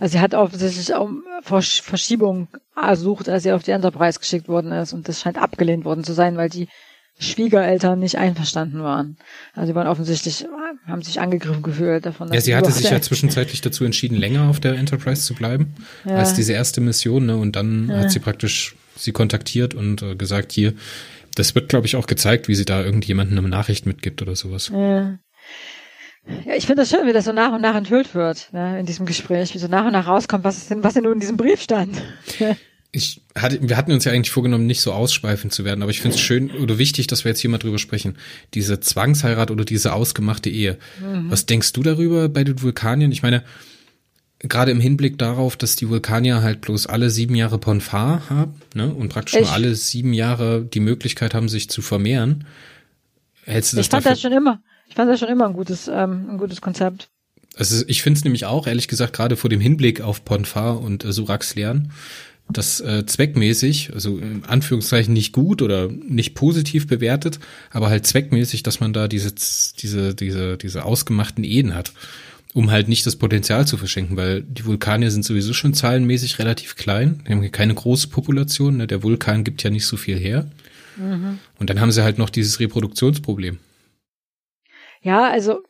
Also sie hat offensichtlich auch Verschiebung ersucht, als sie auf die Enterprise geschickt worden ist und das scheint abgelehnt worden zu sein, weil die Schwiegereltern nicht einverstanden waren. Also sie waren offensichtlich, haben sich angegriffen gefühlt davon. Ja, sie hatte sich ja zwischenzeitlich dazu entschieden, länger auf der Enterprise zu bleiben, ja. als diese erste Mission, ne? Und dann ja. hat sie praktisch sie kontaktiert und äh, gesagt, hier, das wird, glaube ich, auch gezeigt, wie sie da irgendjemanden eine Nachricht mitgibt oder sowas. Ja. Ja, ich finde das schön, wie das so nach und nach enthüllt wird, ne, in diesem Gespräch, wie so nach und nach rauskommt, was denn, was denn nun in diesem Brief stand. ich hatte, wir hatten uns ja eigentlich vorgenommen, nicht so ausschweifend zu werden, aber ich finde es schön oder wichtig, dass wir jetzt hier mal drüber sprechen. Diese Zwangsheirat oder diese ausgemachte Ehe. Mhm. Was denkst du darüber bei den Vulkanien? Ich meine, gerade im Hinblick darauf, dass die Vulkanier halt bloß alle sieben Jahre Ponfar haben, ne, und praktisch ich, nur alle sieben Jahre die Möglichkeit haben, sich zu vermehren. Hältst du das Ich fand dafür? das schon immer, ich fand das schon immer ein gutes, ähm, ein gutes Konzept. Also ich finde es nämlich auch, ehrlich gesagt, gerade vor dem Hinblick auf Ponfar und äh, Suraxlian, das äh, zweckmäßig, also in Anführungszeichen nicht gut oder nicht positiv bewertet, aber halt zweckmäßig, dass man da diese, diese, diese, diese ausgemachten Ehen hat, um halt nicht das Potenzial zu verschenken, weil die Vulkanier sind sowieso schon zahlenmäßig relativ klein, die haben keine große Population, ne? der Vulkan gibt ja nicht so viel her. Mhm. Und dann haben sie halt noch dieses Reproduktionsproblem. Ja, also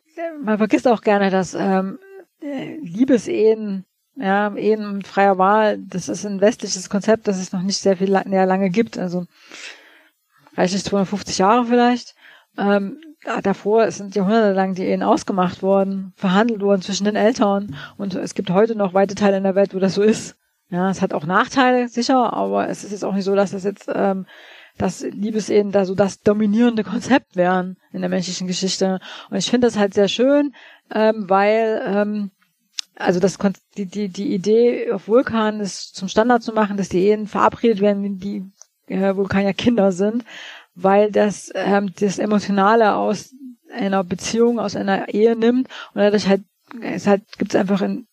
man vergisst auch gerne, dass ähm, äh, Liebesehen ja, Ehen mit freier Wahl, das ist ein westliches Konzept, das es noch nicht sehr viel sehr lange gibt. Also reichlich 250 Jahre vielleicht. Ähm, davor sind jahrhundertelang die Ehen ausgemacht worden, verhandelt worden zwischen den Eltern und es gibt heute noch weite Teile in der Welt, wo das so ist. Ja, es hat auch Nachteile, sicher, aber es ist jetzt auch nicht so, dass das jetzt, ähm, dass Liebesehen da so das dominierende Konzept wären in der menschlichen Geschichte. Und ich finde das halt sehr schön, ähm, weil ähm, also das die, die, die Idee auf Vulkan ist zum Standard zu machen, dass die Ehen verabredet werden, die äh, Vulkanier Kinder sind, weil das ähm, das Emotionale aus einer Beziehung, aus einer Ehe nimmt und dadurch halt es halt gibt's einfach in,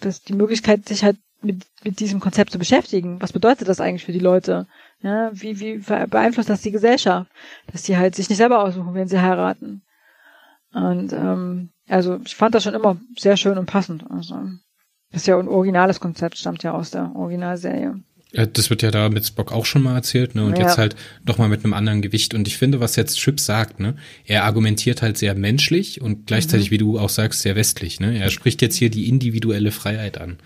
das, die Möglichkeit, sich halt mit, mit diesem Konzept zu beschäftigen. Was bedeutet das eigentlich für die Leute? Ja, wie, wie beeinflusst das die Gesellschaft? Dass die halt sich nicht selber aussuchen, wenn sie heiraten. Und ähm, also ich fand das schon immer sehr schön und passend. Also das ist ja ein originales Konzept, stammt ja aus der Originalserie. Das wird ja da mit Spock auch schon mal erzählt, ne? Und ja. jetzt halt nochmal mit einem anderen Gewicht. Und ich finde, was jetzt Trip sagt, ne, er argumentiert halt sehr menschlich und gleichzeitig, mhm. wie du auch sagst, sehr westlich, ne? Er spricht jetzt hier die individuelle Freiheit an.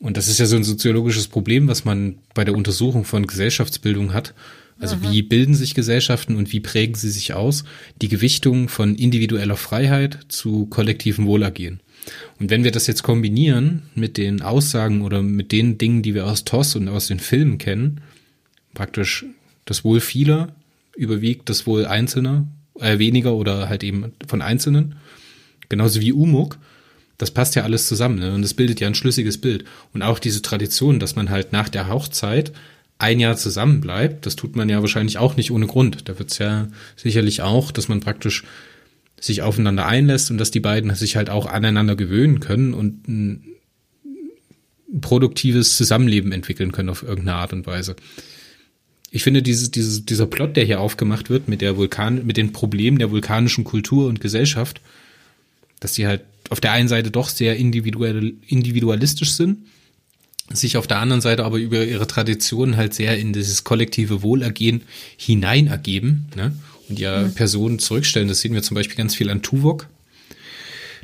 Und das ist ja so ein soziologisches Problem, was man bei der Untersuchung von Gesellschaftsbildung hat. Also Aha. wie bilden sich Gesellschaften und wie prägen sie sich aus? Die Gewichtung von individueller Freiheit zu kollektivem Wohlergehen. Und wenn wir das jetzt kombinieren mit den Aussagen oder mit den Dingen, die wir aus TOS und aus den Filmen kennen, praktisch Das Wohl vieler überwiegt das Wohl Einzelner, äh, weniger oder halt eben von Einzelnen. Genauso wie Umuk. Das passt ja alles zusammen ne? und es bildet ja ein schlüssiges Bild. Und auch diese Tradition, dass man halt nach der Hochzeit ein Jahr zusammen bleibt, das tut man ja wahrscheinlich auch nicht ohne Grund. Da wird's ja sicherlich auch, dass man praktisch sich aufeinander einlässt und dass die beiden sich halt auch aneinander gewöhnen können und ein produktives Zusammenleben entwickeln können auf irgendeine Art und Weise. Ich finde, dieses, dieses, dieser Plot, der hier aufgemacht wird mit der Vulkan, mit den Problemen der vulkanischen Kultur und Gesellschaft, dass die halt auf der einen Seite doch sehr individuell, individualistisch sind, sich auf der anderen Seite aber über ihre Traditionen halt sehr in dieses kollektive Wohlergehen hinein ergeben ne? Ja mhm. Personen zurückstellen. Das sehen wir zum Beispiel ganz viel an Tuvok.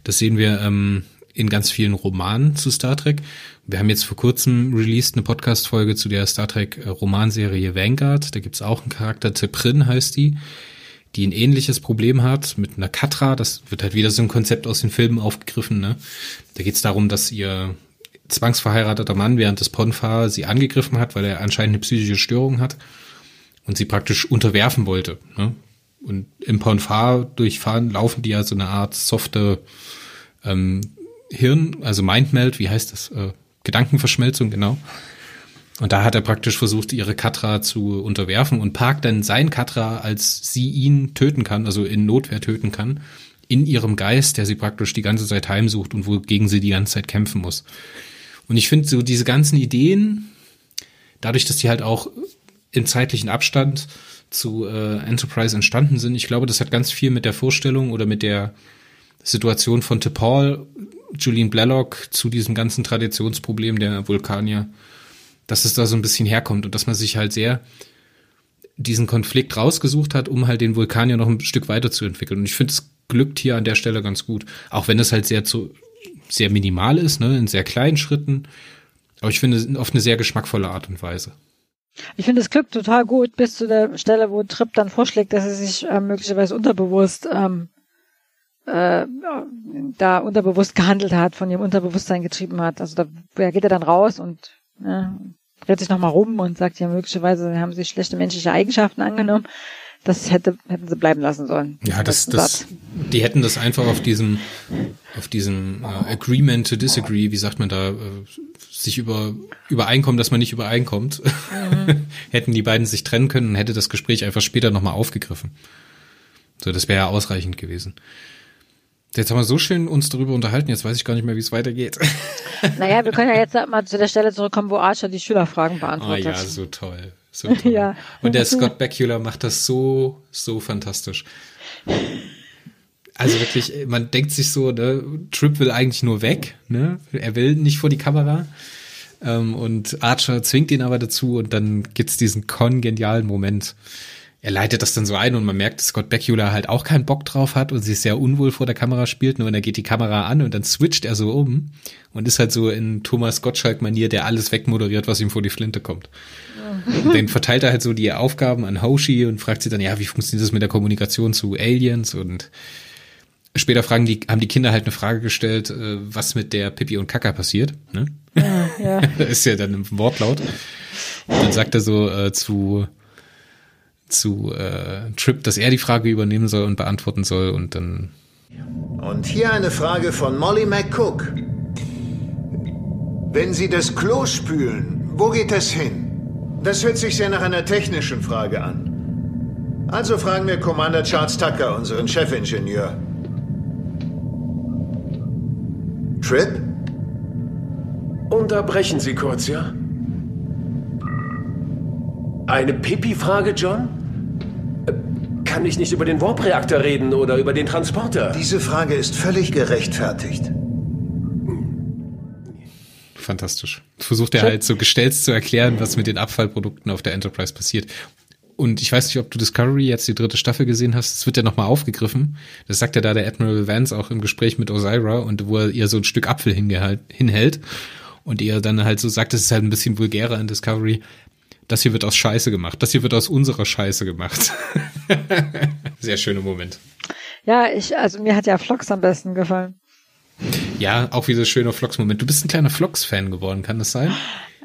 Das sehen wir ähm, in ganz vielen Romanen zu Star Trek. Wir haben jetzt vor kurzem released eine Podcast-Folge zu der Star Trek äh, Romanserie Vanguard. Da gibt's auch einen Charakter, Teprin heißt die, die ein ähnliches Problem hat mit einer Katra. Das wird halt wieder so ein Konzept aus den Filmen aufgegriffen. Ne? Da geht's darum, dass ihr zwangsverheirateter Mann während des Ponfar sie angegriffen hat, weil er anscheinend eine psychische Störung hat und sie praktisch unterwerfen wollte. Ne? Und im Ponfar durchfahren laufen die ja so eine Art softe ähm, Hirn, also Mindmeld, wie heißt das? Äh, Gedankenverschmelzung, genau. Und da hat er praktisch versucht, ihre Katra zu unterwerfen und parkt dann sein Katra, als sie ihn töten kann, also in Notwehr töten kann, in ihrem Geist, der sie praktisch die ganze Zeit heimsucht und wogegen sie die ganze Zeit kämpfen muss. Und ich finde so diese ganzen Ideen, dadurch, dass die halt auch im zeitlichen Abstand zu äh, Enterprise entstanden sind, ich glaube, das hat ganz viel mit der Vorstellung oder mit der Situation von T'Pol Julian Blalock zu diesem ganzen Traditionsproblem der Vulkanier, dass es da so ein bisschen herkommt und dass man sich halt sehr diesen Konflikt rausgesucht hat, um halt den Vulkanier noch ein Stück weiterzuentwickeln. Und ich finde, es glückt hier an der Stelle ganz gut. Auch wenn es halt sehr zu, sehr minimal ist, ne, in sehr kleinen Schritten. Aber ich finde, auf eine sehr geschmackvolle Art und Weise. Ich finde, es glückt total gut bis zu der Stelle, wo Trip dann vorschlägt, dass er sich äh, möglicherweise unterbewusst ähm, äh, da unterbewusst gehandelt hat, von ihrem Unterbewusstsein getrieben hat. Also da, da geht er dann raus und ja, dreht sich nochmal rum und sagt ja möglicherweise haben sie schlechte menschliche Eigenschaften angenommen. Das hätte, hätten sie bleiben lassen sollen. Ja, das, das, die hätten das einfach auf diesem, auf diesem äh, Agreement to Disagree, wie sagt man da, äh, sich über übereinkommen, dass man nicht übereinkommt, mhm. hätten die beiden sich trennen können und hätte das Gespräch einfach später nochmal aufgegriffen. So, das wäre ja ausreichend gewesen. Jetzt haben wir so schön uns darüber unterhalten, jetzt weiß ich gar nicht mehr, wie es weitergeht. Naja, wir können ja jetzt mal zu der Stelle zurückkommen, wo Archer die Schülerfragen beantwortet. Oh ja, so toll. So toll. ja. Und der Scott Bakula macht das so, so fantastisch. Also wirklich, man denkt sich so, ne, Trip will eigentlich nur weg, ne? Er will nicht vor die Kamera. Ähm, und Archer zwingt ihn aber dazu und dann gibt's diesen kongenialen Moment er leitet das dann so ein und man merkt, dass Scott Bakula halt auch keinen Bock drauf hat und sich sehr unwohl vor der Kamera spielt, nur dann geht die Kamera an und dann switcht er so um und ist halt so in Thomas Gottschalk-Manier, der alles wegmoderiert, was ihm vor die Flinte kommt. Und dann verteilt er halt so die Aufgaben an Hoshi und fragt sie dann, ja, wie funktioniert das mit der Kommunikation zu Aliens und später fragen die, haben die Kinder halt eine Frage gestellt, äh, was mit der Pippi und Kaka passiert. Ne? Ja, ja. ist ja dann im Wortlaut. Und dann sagt er so äh, zu zu äh, Trip, dass er die Frage übernehmen soll und beantworten soll und dann. Und hier eine Frage von Molly McCook. Wenn Sie das Klo spülen, wo geht das hin? Das hört sich sehr nach einer technischen Frage an. Also fragen wir Commander Charles Tucker, unseren Chefingenieur. Trip? Unterbrechen Sie kurz, ja? Eine Pipi-Frage, John? Kann ich nicht über den Warp-Reaktor reden oder über den Transporter? Diese Frage ist völlig gerechtfertigt. Fantastisch. Versucht er halt so gestellt zu erklären, was mit den Abfallprodukten auf der Enterprise passiert. Und ich weiß nicht, ob du Discovery jetzt die dritte Staffel gesehen hast. Es wird ja nochmal aufgegriffen. Das sagt ja da der Admiral Vance auch im Gespräch mit Osira und wo er ihr so ein Stück Apfel hinhält und ihr dann halt so sagt, es ist halt ein bisschen vulgärer in Discovery das hier wird aus Scheiße gemacht. Das hier wird aus unserer Scheiße gemacht. Sehr schöner Moment. Ja, ich, also mir hat ja Vlogs am besten gefallen. Ja, auch wie so schöner Vlogs-Moment. Du bist ein kleiner Vlogs-Fan geworden, kann das sein?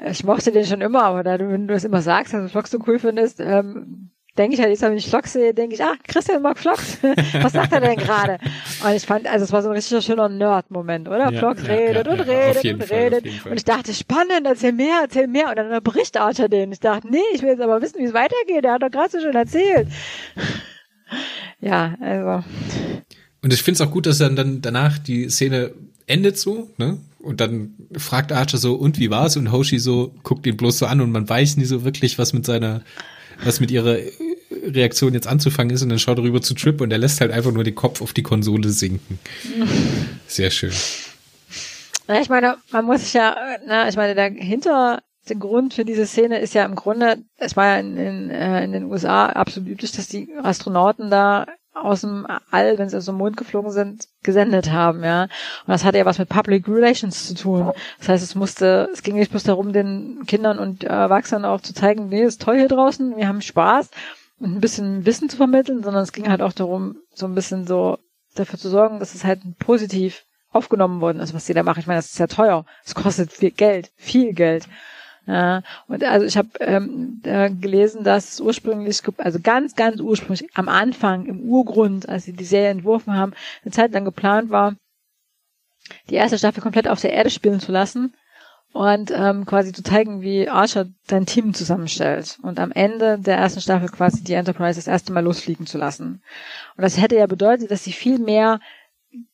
ich mochte den schon immer, aber da du, wenn du das immer sagst, dass du Vlogs so cool findest, ähm, denke ich halt, jetzt, wenn ich Vlogs sehe, denke ich, ah, Christian mag Vlogs. Was sagt er denn gerade? Und ich fand, also es war so ein richtig schöner Nerd-Moment, oder? Ja, Vlogs ja, redet ja, und redet und Fall, redet. Und ich dachte, spannend, erzähl mehr, erzähl mehr. Und dann bricht Archer den. Ich dachte, nee, ich will jetzt aber wissen, wie es weitergeht. Er hat doch gerade so schön erzählt. ja, also. Und ich finde es auch gut, dass dann, dann danach die Szene endet so, ne? Und dann fragt Archer so, und wie war's? Und Hoshi so guckt ihn bloß so an und man weiß nie so wirklich, was mit seiner, was mit ihrer Reaktion jetzt anzufangen ist. Und dann schaut er rüber zu Trip und er lässt halt einfach nur den Kopf auf die Konsole sinken. Sehr schön. Na, ich meine, man muss ja, na, ich meine, dahinter, der Grund für diese Szene ist ja im Grunde, es war ja in, in, äh, in den USA absolut üblich, dass die Astronauten da aus dem All, wenn sie aus dem Mond geflogen sind, gesendet haben, ja. Und das hatte ja was mit Public Relations zu tun. Das heißt, es musste, es ging nicht bloß darum, den Kindern und Erwachsenen auch zu zeigen, nee, ist toll hier draußen, wir haben Spaß und ein bisschen Wissen zu vermitteln, sondern es ging halt auch darum, so ein bisschen so dafür zu sorgen, dass es halt positiv aufgenommen worden ist, was sie da machen. Ich meine, das ist ja teuer. Es kostet viel Geld, viel Geld. Ja, und also ich habe ähm, äh, gelesen, dass ursprünglich, also ganz, ganz ursprünglich am Anfang, im Urgrund, als sie die Serie entworfen haben, eine Zeit lang geplant war, die erste Staffel komplett auf der Erde spielen zu lassen und ähm, quasi zu zeigen, wie Archer sein Team zusammenstellt und am Ende der ersten Staffel quasi die Enterprise das erste Mal losfliegen zu lassen. Und das hätte ja bedeutet, dass sie viel mehr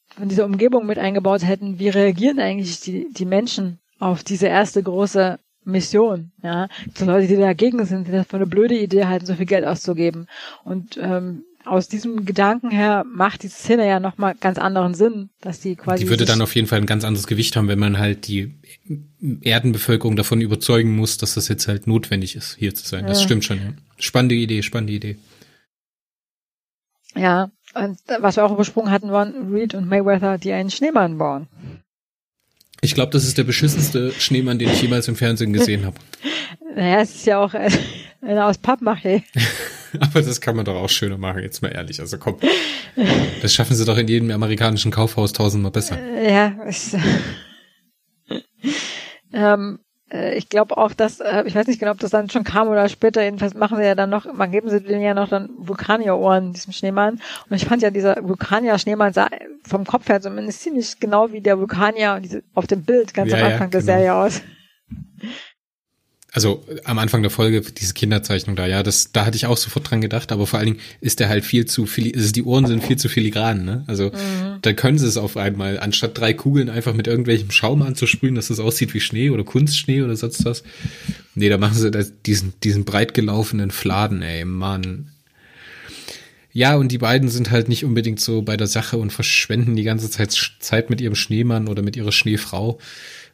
von dieser Umgebung mit eingebaut hätten, wie reagieren eigentlich die, die Menschen auf diese erste große Mission, ja. So Leute, die dagegen sind, die das für eine blöde Idee halten, so viel Geld auszugeben. Und ähm, aus diesem Gedanken her macht die Szene ja nochmal ganz anderen Sinn, dass die quasi. Die würde dann auf jeden Fall ein ganz anderes Gewicht haben, wenn man halt die Erdenbevölkerung davon überzeugen muss, dass das jetzt halt notwendig ist, hier zu sein. Das Ja. stimmt schon, ja. Spannende Idee, spannende Idee. Ja, und was wir auch übersprungen hatten, waren Reed und Mayweather, die einen Schneemann bauen. Ich glaube, das ist der beschissenste Schneemann, den ich jemals im Fernsehen gesehen habe. Naja, es ist ja auch äh, einer aus Pappmaché. Aber das kann man doch auch schöner machen, jetzt mal ehrlich. Also komm, das schaffen sie doch in jedem amerikanischen Kaufhaus tausendmal besser. Ja, ich, ähm, äh, ich glaube auch, dass, äh, ich weiß nicht genau, ob das dann schon kam oder später, jedenfalls machen sie ja dann noch, man geben sie denen ja noch dann Vulkanierohren, diesem Schneemann. Und ich fand ja, dieser Vulkanier-Schneemann sah vom Kopf her zumindest ziemlich genau wie der Vulkanier auf dem Bild ganz Ja, am ja, Anfang der genau. Serie aus. Also am Anfang der Folge, diese Kinderzeichnung da, ja, das, da hatte ich auch sofort dran gedacht, aber vor allen Dingen ist der halt viel zu fili also die Ohren sind viel zu filigran, ne? Also da können sie es auf einmal, anstatt drei Kugeln einfach mit irgendwelchem Schaum anzusprühen, dass es aussieht wie Schnee oder Kunstschnee oder sonst was. Nee, da machen sie da diesen, diesen breit gelaufenen Fladen, ey, Mann. Ja, und die beiden sind halt nicht unbedingt so bei der Sache und verschwenden die ganze Zeit Zeit mit ihrem Schneemann oder mit ihrer Schneefrau.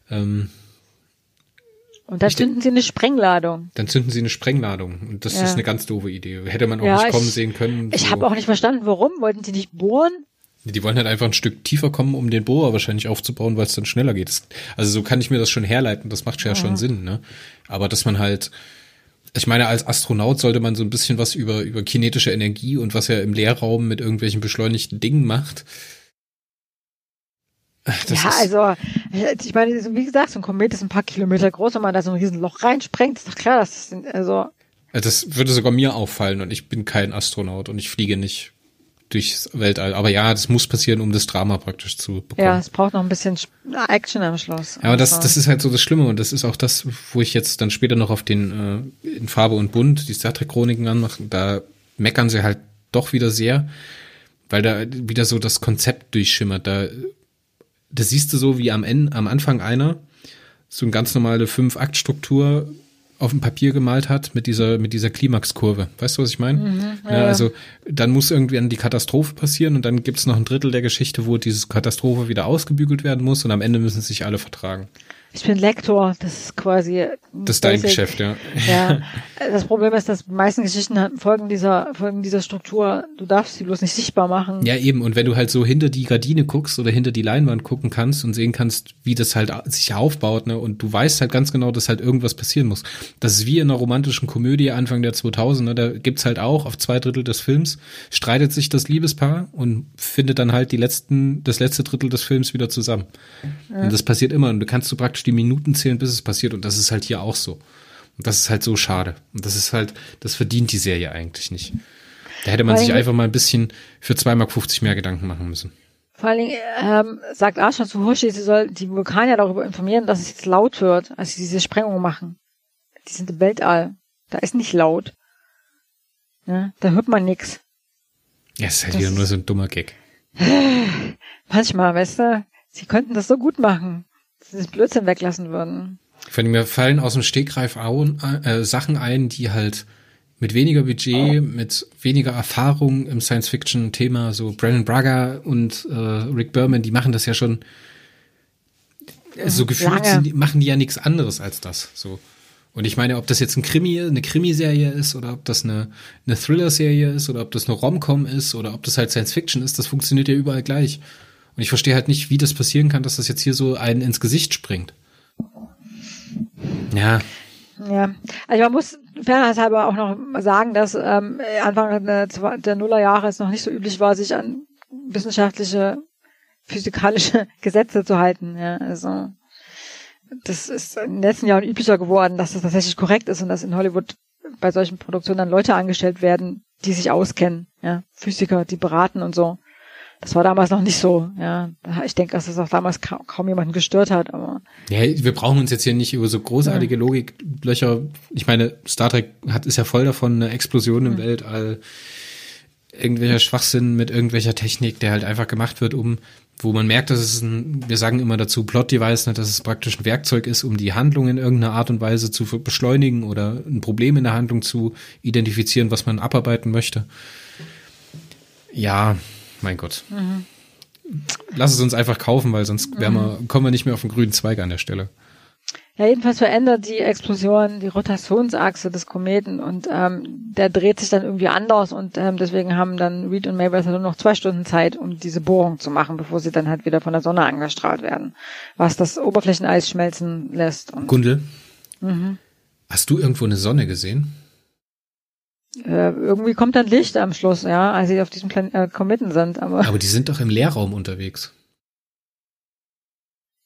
Ähm, Und da Ich- zünden sie eine Sprengladung. dann zünden sie eine Sprengladung. Und das Ja. ist eine ganz doofe Idee. Hätte man auch Ja, nicht kommen ich- sehen können. Ich so. habe auch nicht verstanden, warum. Wollten sie nicht bohren? Die wollen halt einfach ein Stück tiefer kommen, um den Bohrer wahrscheinlich aufzubauen, weil es dann schneller geht. Also so kann ich mir das schon herleiten. Das macht ja schon Sinn, ne? Aber dass man halt, ich meine, als Astronaut sollte man so ein bisschen was über, über kinetische Energie und was er im Leerraum mit irgendwelchen beschleunigten Dingen macht. Das ja, also, ich meine, wie gesagt, so ein Komet ist ein paar Kilometer groß, wenn man da so ein riesen Loch reinsprengt, ist doch klar, dass das also, Das würde sogar mir auffallen und ich bin kein Astronaut und ich fliege nicht durchs Weltall. Aber ja, das muss passieren, um das Drama praktisch zu bekommen. ja, es braucht noch ein bisschen Sch- Action am Schluss. Ja, aber das, Also, das ist halt so das Schlimme und das ist auch das, wo ich jetzt dann später noch auf den äh, in Farbe und Bunt die Star Trek Chroniken anmache. Da meckern sie halt doch wieder sehr, weil da wieder so das Konzept durchschimmert. Da, da siehst du so wie am Ende, am Anfang einer so eine ganz normale Fünf-Akt-Struktur auf dem Papier gemalt hat mit dieser mit dieser Klimaxkurve. Weißt du, was ich meine? ja, ja. also dann muss irgendwie die Katastrophe passieren und dann gibt's noch ein Drittel der Geschichte, wo diese Katastrophe wieder ausgebügelt werden muss und am Ende müssen sich alle vertragen. Ich bin Lektor, das ist quasi. Das ist dein basic. Geschäft, ja. Ja, das Problem ist, dass die meisten Geschichten folgen dieser, folgen dieser Struktur. Du darfst sie bloß nicht sichtbar machen. Ja, eben. Und wenn du halt so hinter die Gardine guckst oder hinter die Leinwand gucken kannst und sehen kannst, wie das halt sich aufbaut, ne, und du weißt halt ganz genau, dass halt irgendwas passieren muss. Das ist wie in einer romantischen Komödie Anfang der 2000er, da gibt's halt auch auf zwei Drittel des Films streitet sich das Liebespaar und findet dann halt die letzten, das letzte Drittel des Films wieder zusammen. Und das passiert immer. Und du kannst du praktisch die Minuten zählen, bis es passiert. Und das ist halt hier auch so. Und das ist halt so schade. Und das ist halt, das verdient die Serie eigentlich nicht. Da hätte man sich einfach mal ein bisschen für 2,50 Mark mehr Gedanken machen müssen. Vor allen Dingen ähm, sagt Arschland zu Hoshi, sie soll die Vulkanier darüber informieren, dass es jetzt laut wird, als sie diese Sprengung machen. Die sind im Weltall. Da ist nicht laut. Ja, da hört man nix. Ja, ist halt das wieder nur so ein dummer Gag. Manchmal, weißt du, sie könnten das so gut machen, das Blödsinn weglassen würden. Von mir fallen aus dem Stegreif äh, Sachen ein, die halt mit weniger Budget, mit weniger Erfahrung im Science-Fiction-Thema, so Brandon Braga und äh, Rick Berman, die machen das ja schon so gefühlt sind, machen die ja nichts anderes als das. So. Und ich meine, ob das jetzt ein Krimi, eine Krimiserie ist oder ob das eine, eine Thriller-Serie ist oder ob das eine Rom-Com ist oder ob das halt Science-Fiction ist, das funktioniert ja überall gleich. Und ich verstehe halt nicht, wie das passieren kann, dass das jetzt hier so einen ins Gesicht springt. Ja. Ja, also man muss fairnesshalber auch noch sagen, dass ähm, Anfang der, der Nullerjahre es noch nicht so üblich war, sich an wissenschaftliche, physikalische Gesetze zu halten. Ja, also das ist in den letzten Jahren üblicher geworden, dass das tatsächlich korrekt ist und dass in Hollywood bei solchen Produktionen dann Leute angestellt werden, die sich auskennen, ja, Physiker, die beraten und so. Das war damals noch nicht so, ja. Ich denke, dass das auch damals ka kaum jemanden gestört hat, aber. Ja, wir brauchen uns jetzt hier nicht über so großartige ja. Logiklöcher. Ich meine, Star Trek hat, ist ja voll davon, eine Explosion im mhm. Weltall, irgendwelcher Schwachsinn mit irgendwelcher Technik, der halt einfach gemacht wird, um, wo man merkt, dass es ein, wir sagen immer dazu Plot-Device, ne, dass es praktisch ein Werkzeug ist, um die Handlung in irgendeiner Art und Weise zu beschleunigen oder ein Problem in der Handlung zu identifizieren, was man abarbeiten möchte. Ja, mein Gott. Mhm. Lass es uns einfach kaufen, weil sonst mhm. wir, kommen wir nicht mehr auf den grünen Zweig an der Stelle. Ja, jedenfalls verändert die Explosion die Rotationsachse des Kometen und ähm, der dreht sich dann irgendwie anders und ähm, deswegen haben dann Reed und Mayweather nur noch zwei Stunden Zeit, um diese Bohrung zu machen, bevor sie dann halt wieder von der Sonne angestrahlt werden, was das Oberflächeneis schmelzen lässt. Und, Gundel, mhm. hast du irgendwo eine Sonne gesehen? Äh, irgendwie kommt dann Licht am Schluss, ja, als sie auf diesem Plan äh, Kometen sind. Aber, aber die sind doch im Leerraum unterwegs.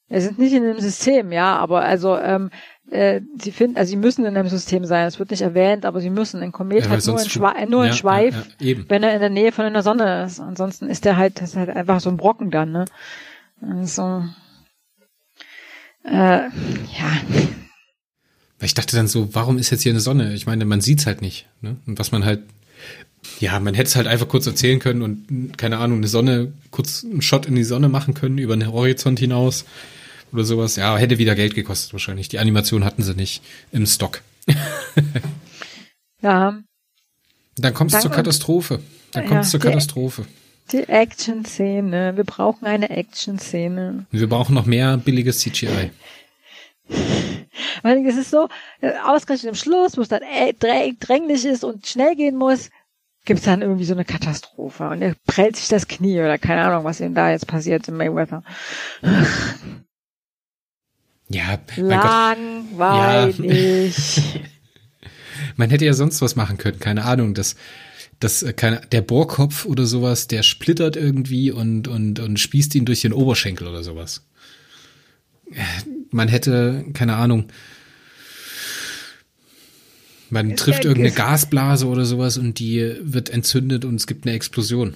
Wir sind nicht in einem System, ja, aber also ähm, äh, sie finden, also sie müssen in einem System sein. Es wird nicht erwähnt, aber sie müssen. Ein Komet ja, hat nur, ein, Schwe nur ja, Schweif, ja, wenn er in der Nähe von einer Sonne ist. Ansonsten ist der halt, das ist halt einfach so ein Brocken dann, ne? Also äh, ja. Weil ich dachte dann so, warum ist jetzt hier eine Sonne? Ich meine, man sieht's halt nicht. Ne? Und was man halt, ja, man hätte es halt einfach kurz erzählen können und, keine Ahnung, eine Sonne, kurz einen Shot in die Sonne machen können, über den Horizont hinaus oder sowas. Ja, hätte wieder Geld gekostet wahrscheinlich. Die Animation hatten sie nicht im Stock. ja. Dann kommt es zur Katastrophe. Dann kommt es ja, zur Katastrophe. Die Action-Szene. Wir brauchen eine Action-Szene. Wir brauchen noch mehr billiges CGI. Weil es ist so, äh, ausgerechnet im Schluss, wo es dann äh, dränglich ist und schnell gehen muss, gibt es dann irgendwie so eine Katastrophe und er prellt sich das Knie oder keine Ahnung, was ihm da jetzt passiert im Mayweather. Ja, langweilig. Ja. Man hätte ja sonst was machen können, keine Ahnung, das das äh, keine, der Bohrkopf oder sowas, der splittert irgendwie und und und spießt ihn durch den Oberschenkel oder sowas man hätte, keine Ahnung, man trifft irgendeine Gasblase oder sowas und die wird entzündet und es gibt eine Explosion.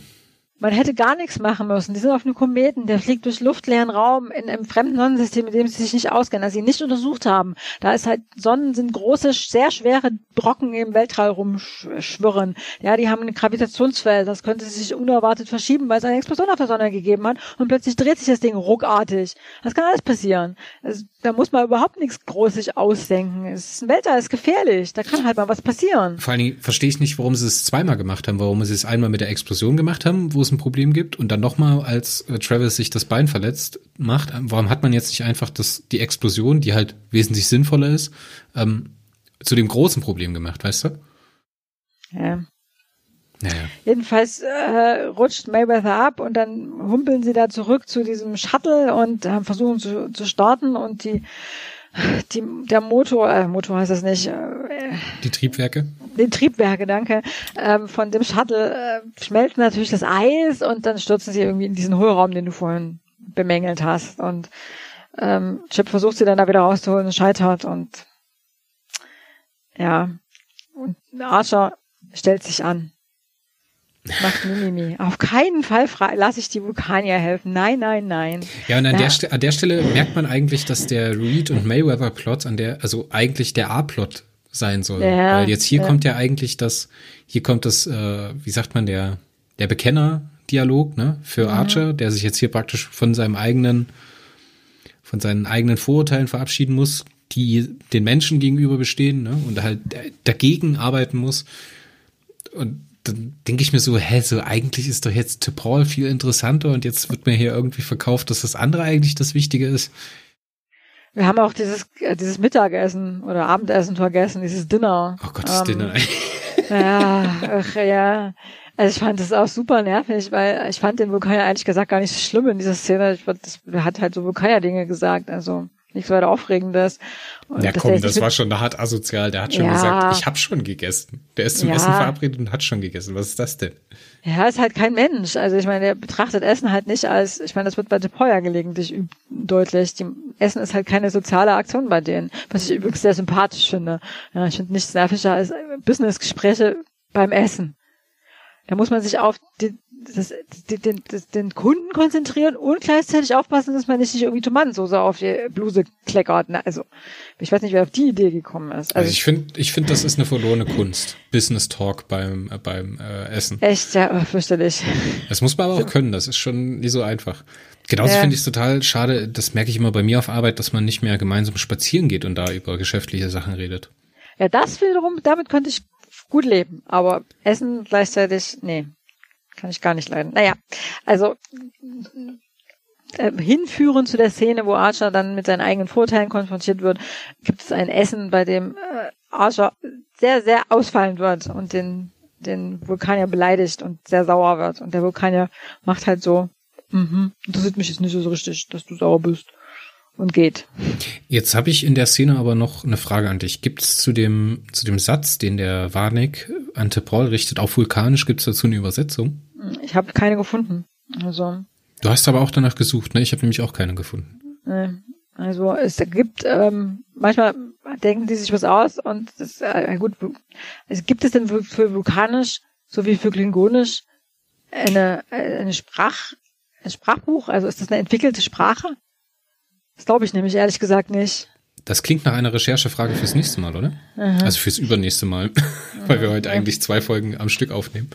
Man hätte gar nichts machen müssen. Die sind auf einem Kometen, der fliegt durch luftleeren Raum in einem fremden Sonnensystem, mit dem sie sich nicht auskennen, das sie nicht untersucht haben. Da ist halt, Sonnen sind große, sehr schwere Brocken im Weltraum rumschwirren. Ja, die haben ein Gravitationsfeld, das könnte sich unerwartet verschieben, weil es eine Explosion auf der Sonne gegeben hat und plötzlich dreht sich das Ding ruckartig. Das kann alles passieren. Also, da muss man überhaupt nichts großig ausdenken. Es ist ein Weltall, ist gefährlich. Da kann halt mal was passieren. Vor allen Dingen verstehe ich nicht, warum sie es zweimal gemacht haben, warum sie es einmal mit der Explosion gemacht haben, wo es ein Problem gibt und dann nochmal, als äh, Travis sich das Bein verletzt macht, warum hat man jetzt nicht einfach das, die Explosion, die halt wesentlich sinnvoller ist, ähm, zu dem großen Problem gemacht, weißt du? Ja. Naja. Jedenfalls äh, rutscht Mayweather ab und dann humpeln sie da zurück zu diesem Shuttle und äh, versuchen zu, zu starten und die die, der Motor, äh, Motor heißt das nicht. Äh, die Triebwerke? Die Triebwerke, danke. Ähm, von dem Shuttle äh, schmelzen natürlich das Eis und dann stürzen sie irgendwie in diesen Hohlraum, den du vorhin bemängelt hast. Und ähm, Chip versucht sie dann da wieder rauszuholen und scheitert und ja, und Archer stellt sich an. Macht Mimimi. Auf keinen Fall lasse ich die Vulkanier helfen. Nein, nein, nein. Ja, und an, ja. Der, an der Stelle merkt man eigentlich, dass der Reed und Mayweather Plot an der, also eigentlich der A-Plot sein soll. Ja, Weil jetzt hier ja. kommt ja eigentlich das, hier kommt das, äh, wie sagt man, der, der Bekenner-Dialog, ne, für. Archer, der sich jetzt hier praktisch von seinem eigenen, von seinen eigenen Vorurteilen verabschieden muss, die den Menschen gegenüber bestehen, ne, und halt dagegen arbeiten muss. Und dann denke ich mir so, hä, so eigentlich ist doch jetzt T'Pol viel interessanter und jetzt wird mir hier irgendwie verkauft, dass das andere eigentlich das Wichtige ist. Wir haben auch dieses, äh, dieses Mittagessen oder Abendessen vergessen, dieses Dinner. Oh Gott, das ähm, Dinner. ja, ach, ja. Also ich fand das auch super nervig, weil ich fand den Vulkanier eigentlich gesagt gar nicht so schlimm in dieser Szene. Ich fand, das, er hat halt so Vulkanier-Dinge gesagt, also nichts weiter Aufregendes. Und ja, komm, das war schon hart asozial. Der hat schon ja. gesagt, ich habe schon gegessen. Der ist zum ja. Essen verabredet und hat schon gegessen. Was ist das denn? Ja, ist halt kein Mensch. Also ich meine, der betrachtet Essen halt nicht als, ich meine, das wird bei Depoya gelegentlich deutlich. Die, Essen ist halt keine soziale Aktion bei denen, was ich übrigens sehr sympathisch finde. Ja, ich finde nichts nerviger als Businessgespräche beim Essen. Da muss man sich auf die, das, den, das, den Kunden konzentrieren und gleichzeitig aufpassen, dass man nicht irgendwie Tomatensauce auf die Bluse kleckert. Also, ich weiß nicht, wer auf die Idee gekommen ist. Also, also ich finde, ich finde, das ist eine verlorene Kunst. Business Talk beim, äh, beim äh, Essen. Echt, ja, oh, fürchterlich. Das muss man aber auch können. Das ist schon nicht so einfach. Genauso äh, finde ich es total schade, das merke ich immer bei mir auf Arbeit, dass man nicht mehr gemeinsam spazieren geht und da über geschäftliche Sachen redet. Ja, das wiederum, damit könnte ich gut leben, aber Essen gleichzeitig, nee. Kann ich gar nicht leiden. Naja, also äh, hinführend zu der Szene, wo Archer dann mit seinen eigenen Vorteilen konfrontiert wird, gibt es ein Essen, bei dem äh, Archer sehr, sehr ausfallend wird und den, den Vulkanier beleidigt und sehr sauer wird. Und der Vulkanier macht halt so, mhm, interessiert mich jetzt nicht so richtig, dass du sauer bist und geht. Jetzt habe ich in der Szene aber noch eine Frage an dich. Gibt es zu dem, zu dem Satz, den der Warneck an Paul richtet, auf Vulkanisch, gibt es dazu eine Übersetzung? Ich habe keine gefunden. Also. Du hast aber auch danach gesucht, ne? Ich habe nämlich auch keine gefunden. Also es gibt ähm, manchmal denken die sich was aus und das, äh, gut. Es gibt es denn für, für Vulkanisch sowie für Klingonisch eine eine Sprach ein Sprachbuch? Also ist das eine entwickelte Sprache? Das glaube ich nämlich ehrlich gesagt nicht. Das klingt nach einer Recherchefrage fürs nächste Mal, oder? Aha. Also fürs übernächste Mal, weil wir heute eigentlich zwei Folgen am Stück aufnehmen.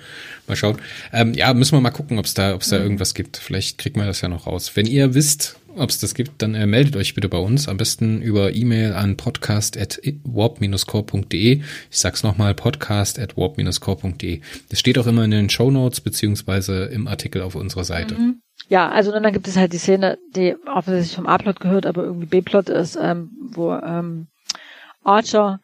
Mal schauen. Ähm, ja, müssen wir mal gucken, ob es da, ob es da irgendwas gibt. Vielleicht kriegt man das ja noch raus. Wenn ihr wisst, ob es das gibt, dann äh, meldet euch bitte bei uns. Am besten über E-Mail an podcast.warp-core.de. Ich sag's nochmal, podcast.warp-core.de. Das steht auch immer in den Show Notes beziehungsweise im Artikel auf unserer Seite. Mhm. Ja, also dann gibt es halt die Szene, die offensichtlich vom A-Plot gehört, aber irgendwie B-Plot ist, ähm, wo ähm, Archer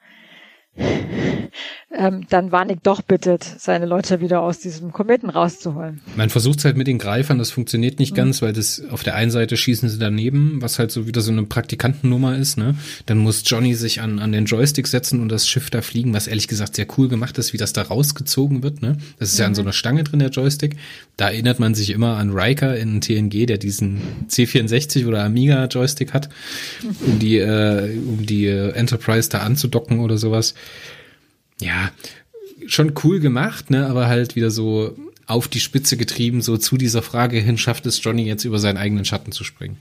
ähm, dann Warnig doch bittet, seine Leute wieder aus diesem Kometen rauszuholen. Man versucht es halt mit den Greifern, das funktioniert nicht mhm. ganz, weil das auf der einen Seite schießen sie daneben, was halt so wieder so eine Praktikantennummer ist, ne? Dann muss Johnny sich an, an den Joystick setzen und das Schiff da fliegen, was ehrlich gesagt sehr cool gemacht ist, wie das da rausgezogen wird, ne? Das ist mhm. ja an mhm. so einer Stange drin, der Joystick. Da erinnert man sich immer an Riker in TNG, der diesen C64 oder Amiga Joystick hat, um die, äh, um die äh, Enterprise da anzudocken oder sowas ja, schon cool gemacht, ne, aber halt wieder so auf die Spitze getrieben, so zu dieser Frage hin, schafft es Johnny jetzt über seinen eigenen Schatten zu springen.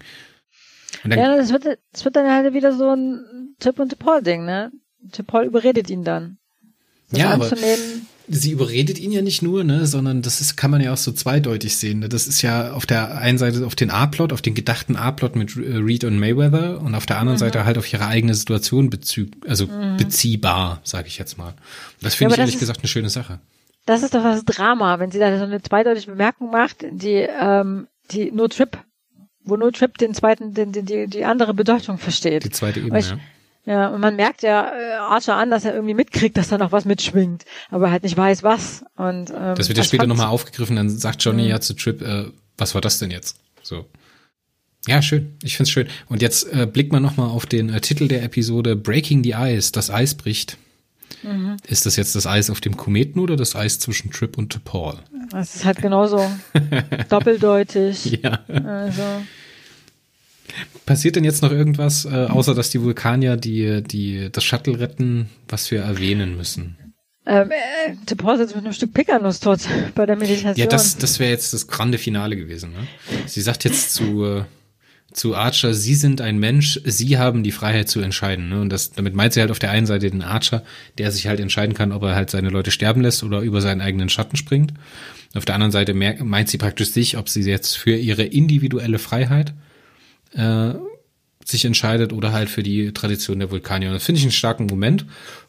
ja, das wird, das wird dann halt wieder so ein Tip und Paul-Ding, ne? Tip Paul überredet ihn dann. ja, aber sie überredet ihn ja nicht nur, ne, sondern das ist, kann man ja auch so zweideutig sehen. Ne? Das ist ja auf der einen Seite auf den A-Plot, auf den gedachten A-Plot mit äh, Reed und Mayweather und auf der anderen mhm. Seite halt auf ihre eigene Situation bezü also mhm. beziehbar, sage ich jetzt mal. Das finde ja, ich ehrlich ist, gesagt eine schöne Sache. Das ist doch das Drama, wenn sie da so eine zweideutige Bemerkung macht, die, ähm, die nur Trip, wo nur Trip den zweiten, den, den, die, die andere Bedeutung versteht. Die zweite Ebene, ich, ja ja, und man merkt ja äh, Archer an, dass er irgendwie mitkriegt, dass da noch was mitschwingt, aber halt nicht weiß, was. Und ähm, das wird ja später nochmal aufgegriffen, dann sagt Johnny mhm. ja zu Trip, äh, was war das denn jetzt? So. Ja, schön. Ich find's schön. Und jetzt äh, blickt man nochmal auf den äh, Titel der Episode Breaking the Ice, das Eis bricht. Mhm. Ist das jetzt das Eis auf dem Kometen oder das Eis zwischen Trip und Paul? Das ist halt genauso doppeldeutig. Ja. Also. Passiert denn jetzt noch irgendwas, äh, außer dass die Vulkanier die, die, das Shuttle retten, was wir erwähnen müssen? Ähm, äh, T'Pol sitzt mit einem Stück Pekanuss tot bei der Meditation. Ja, das, das wäre jetzt das grande Finale gewesen. Ne? Sie sagt jetzt zu, äh, zu Archer, Sie sind ein Mensch, Sie haben die Freiheit zu entscheiden. Ne? Und das, damit meint sie halt auf der einen Seite den Archer, der sich halt entscheiden kann, ob er halt seine Leute sterben lässt oder über seinen eigenen Schatten springt. Auf der anderen Seite meint sie praktisch sich, ob sie jetzt für ihre individuelle Freiheit äh, sich entscheidet oder halt für die Tradition der Vulkanier. Und das finde ich einen starken Moment.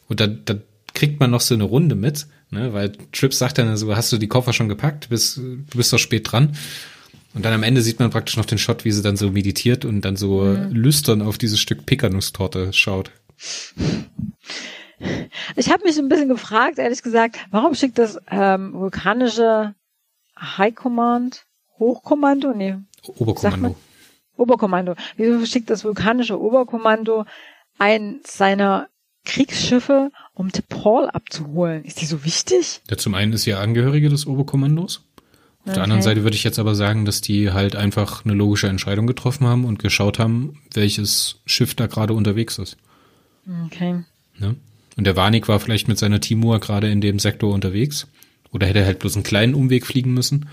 Und da, da kriegt man noch so eine Runde mit, ne? weil Trips sagt dann so, hast du die Koffer schon gepackt, du bist, du bist doch spät dran. Und dann am Ende sieht man praktisch noch den Shot, wie sie dann so meditiert und dann so mhm. lüstern auf dieses Stück Pekanusstorte schaut. Ich habe mich ein bisschen gefragt, ehrlich gesagt, warum schickt das ähm, vulkanische High Command, Hochkommando, nee, Oberkommando. Oberkommando. Wieso schickt das vulkanische Oberkommando ein seiner Kriegsschiffe, um Paul abzuholen. Ist die so wichtig? Ja, zum einen ist sie ja Angehörige des Oberkommandos. Auf okay. der anderen Seite würde ich jetzt aber sagen, dass die halt einfach eine logische Entscheidung getroffen haben und geschaut haben, welches Schiff da gerade unterwegs ist. Okay. Ne? Und der Warnig war vielleicht mit seiner Timur gerade in dem Sektor unterwegs. Oder hätte halt bloß einen kleinen Umweg fliegen müssen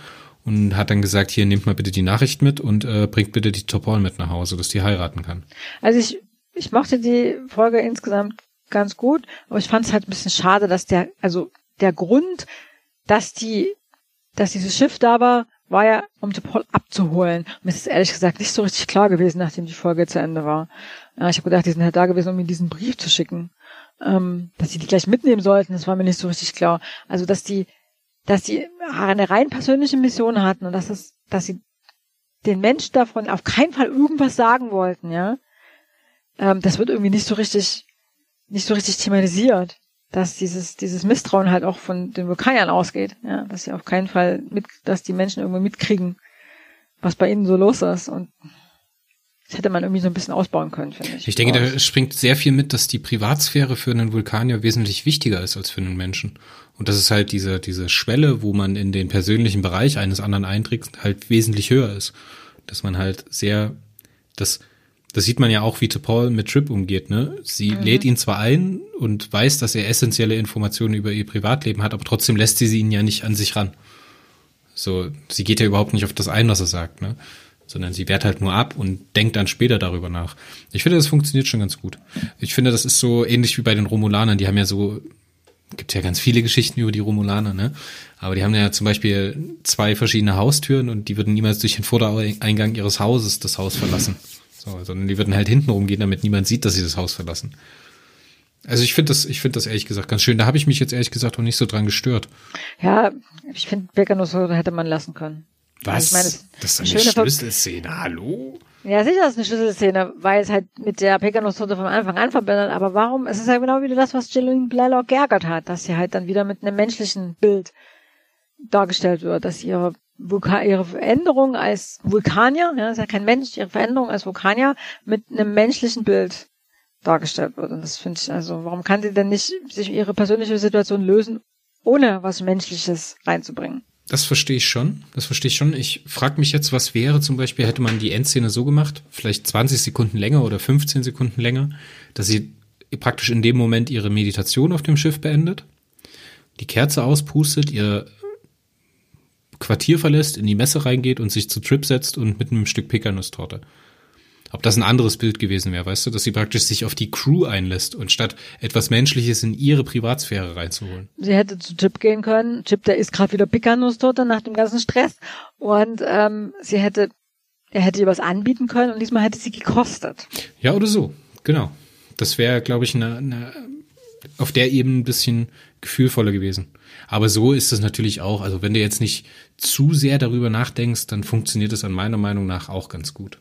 und hat dann gesagt, hier nehmt mal bitte die Nachricht mit und äh, bringt bitte die Topol mit nach Hause, dass die heiraten kann. Also ich, ich mochte die Folge insgesamt ganz gut, aber ich fand es halt ein bisschen schade, dass der, also der Grund, dass die, dass dieses Schiff da war, war ja, um Paul abzuholen. Und es ist ehrlich gesagt nicht so richtig klar gewesen, nachdem die Folge zu Ende war. Ja, ich habe gedacht, die sind halt da gewesen, um mir diesen Brief zu schicken. Ähm, dass sie die gleich mitnehmen sollten, das war mir nicht so richtig klar. Also, dass die, dass die eine rein persönliche Mission hatten und dass es, dass sie den Menschen davon auf keinen Fall irgendwas sagen wollten, ja. Ähm, das wird irgendwie nicht so richtig nicht so richtig thematisiert, dass dieses, dieses Misstrauen halt auch von den Vulkaniern ausgeht, ja, dass sie auf keinen Fall mit, dass die Menschen irgendwie mitkriegen, was bei ihnen so los ist und das hätte man irgendwie so ein bisschen ausbauen können, finde ich. Ich denke, da springt sehr viel mit, dass die Privatsphäre für einen Vulkanier wesentlich wichtiger ist als für einen Menschen. Und das ist halt diese, diese Schwelle, wo man in den persönlichen Bereich eines anderen einträgt, halt wesentlich höher ist. Dass man halt sehr, das, das sieht man ja auch, wie Paul mit Trip umgeht, ne? Sie mhm. lädt ihn zwar ein und weiß, dass er essentielle Informationen über ihr Privatleben hat, aber trotzdem lässt sie, sie ihn ja nicht an sich ran. So, sie geht ja überhaupt nicht auf das ein, was er sagt, ne? Sondern sie wehrt halt nur ab und denkt dann später darüber nach. Ich finde, das funktioniert schon ganz gut. Ich finde, das ist so ähnlich wie bei den Romulanern, die haben ja so, gibt ja ganz viele Geschichten über die Romulaner, ne? Aber die haben ja zum Beispiel zwei verschiedene Haustüren und die würden niemals durch den Vordereingang ihres Hauses das Haus verlassen. So, sondern die würden halt hinten rumgehen, damit niemand sieht, dass sie das Haus verlassen. Also ich finde das, ich finde das ehrlich gesagt ganz schön. Da habe ich mich jetzt ehrlich gesagt auch nicht so dran gestört. Ja, ich finde Bäckernuss hätte man lassen können. Was? Also meine, das ist eine Schlüsselszene, hallo? Ja, sicher ist eine Schlüsselszene, weil es halt mit der Pekanusstorte von Anfang an verbindet. Aber warum? Es ist ja genau wieder das, was Jillian Blaylock geärgert hat, dass sie halt dann wieder mit einem menschlichen Bild dargestellt wird, dass ihre Vulkan ihre Veränderung als Vulkanier, ja, ist ja kein Mensch, ihre Veränderung als Vulkanier mit einem menschlichen Bild dargestellt wird. Und das finde ich, also, warum kann sie denn nicht sich ihre persönliche Situation lösen, ohne was Menschliches reinzubringen? Das verstehe ich schon. Das verstehe ich schon. Ich frage mich jetzt, was wäre zum Beispiel, hätte man die Endszene so gemacht, vielleicht 20 Sekunden länger oder 15 Sekunden länger, dass sie praktisch in dem Moment ihre Meditation auf dem Schiff beendet, die Kerze auspustet, ihr Quartier verlässt, in die Messe reingeht und sich zu Trip setzt und mit einem Stück Pekanusstorte. Ob das ein anderes Bild gewesen wäre, weißt du, dass sie praktisch sich auf die Crew einlässt und statt etwas Menschliches in ihre Privatsphäre reinzuholen. Sie hätte zu Chip gehen können. Chip, der ist gerade wieder Pekanusstorte nach dem ganzen Stress. Und ähm, sie hätte, er hätte ihr was anbieten können und diesmal hätte sie gekostet. Ja, oder so, genau. Das wäre, glaube ich, eine, eine, auf der Ebene ein bisschen gefühlvoller gewesen. Aber so ist es natürlich auch. Also wenn du jetzt nicht zu sehr darüber nachdenkst, dann funktioniert es an meiner Meinung nach auch ganz gut.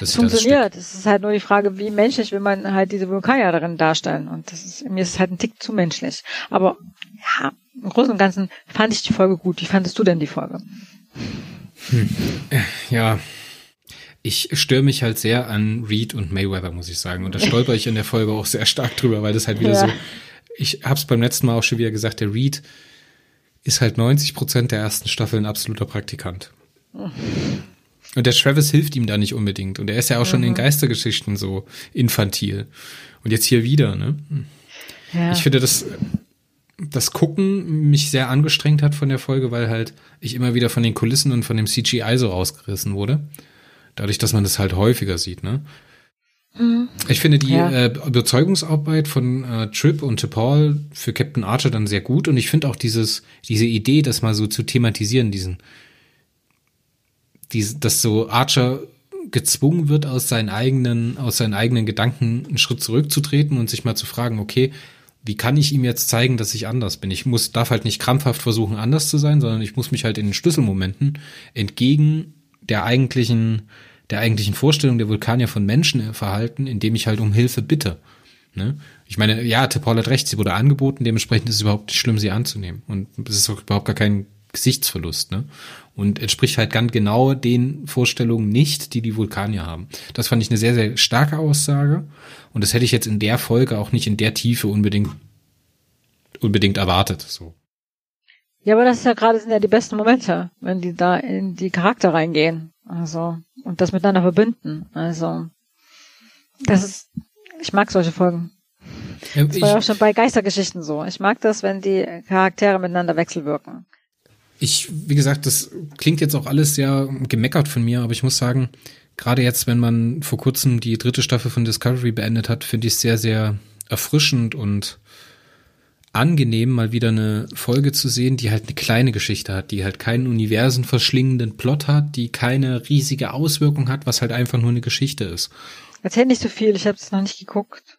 Es funktioniert. Es ist halt nur die Frage, wie menschlich will man halt diese Vulkanier darin darstellen. Und das ist, mir ist es halt ein Tick zu menschlich. Aber ja, im Großen und Ganzen fand ich die Folge gut. Wie fandest du denn die Folge? Hm. Ja, ich störe mich halt sehr an Reed und Mayweather, muss ich sagen. Und da stolper ich in der Folge auch sehr stark drüber, weil das halt wieder ja. so. Ich hab's beim letzten Mal auch schon wieder gesagt, der Reed ist halt 90 Prozent der ersten Staffel ein absoluter Praktikant. Und der Travis hilft ihm da nicht unbedingt. Und er ist ja auch schon in Geistergeschichten so infantil. Und jetzt hier wieder, ne? Ja. Ich finde, dass das Gucken mich sehr angestrengt hat von der Folge, weil halt ich immer wieder von den Kulissen und von dem CGI so rausgerissen wurde. Dadurch, dass man das halt häufiger sieht, ne? Ich finde die Ja. äh, Überzeugungsarbeit von äh, Trip und T'Pol für Captain Archer dann sehr gut und ich finde auch dieses diese Idee, das mal so zu thematisieren, diesen diese, dass so Archer gezwungen wird aus seinen eigenen aus seinen eigenen Gedanken einen Schritt zurückzutreten und sich mal zu fragen, okay, wie kann ich ihm jetzt zeigen, dass ich anders bin? Ich muss darf halt nicht krampfhaft versuchen anders zu sein, sondern ich muss mich halt in den Schlüsselmomenten entgegen der eigentlichen der eigentlichen Vorstellung der Vulkanier von Menschen verhalten, indem ich halt um Hilfe bitte. Ne? Ich meine, ja, T'Pol hat recht, sie wurde angeboten, dementsprechend ist es überhaupt nicht schlimm, sie anzunehmen. Und es ist auch überhaupt gar kein Gesichtsverlust. Ne? Und entspricht halt ganz genau den Vorstellungen nicht, die die Vulkanier haben. Das fand ich eine sehr, sehr starke Aussage. Und das hätte ich jetzt in der Folge auch nicht in der Tiefe unbedingt, unbedingt erwartet. So. Ja, aber das ist ja gerade sind ja die besten Momente, wenn die da in die Charakter reingehen. Also, und das miteinander verbinden. Also, das ist, ich mag solche Folgen. Das war ja auch schon bei Geistergeschichten so. Ich mag das, wenn die Charaktere miteinander wechselwirken. Ich, wie gesagt, das klingt jetzt auch alles sehr gemeckert von mir, aber ich muss sagen, gerade jetzt, wenn man vor kurzem die dritte Staffel von Discovery beendet hat, finde ich es sehr, sehr erfrischend und angenehm, mal wieder eine Folge zu sehen, die halt eine kleine Geschichte hat, die halt keinen universenverschlingenden Plot hat, die keine riesige Auswirkung hat, was halt einfach nur eine Geschichte ist. Erzähl nicht so viel, ich habe es noch nicht geguckt.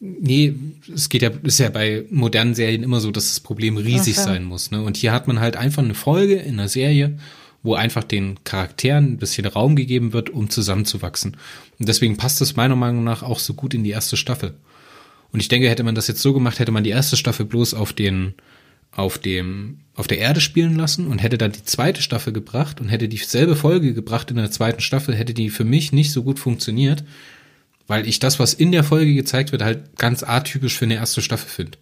Nee, es geht ja, ist ja bei modernen Serien immer so, dass das Problem riesig so. sein muss. Ne? Und hier hat man halt einfach eine Folge in einer Serie, wo einfach den Charakteren ein bisschen Raum gegeben wird, um zusammenzuwachsen. Und deswegen passt es meiner Meinung nach auch so gut in die erste Staffel. Und ich denke, hätte man das jetzt so gemacht, hätte man die erste Staffel bloß auf den, auf dem, auf der Erde spielen lassen und hätte dann die zweite Staffel gebracht und hätte dieselbe Folge gebracht in der zweiten Staffel, hätte die für mich nicht so gut funktioniert, weil ich das, was in der Folge gezeigt wird, halt ganz atypisch für eine erste Staffel finde.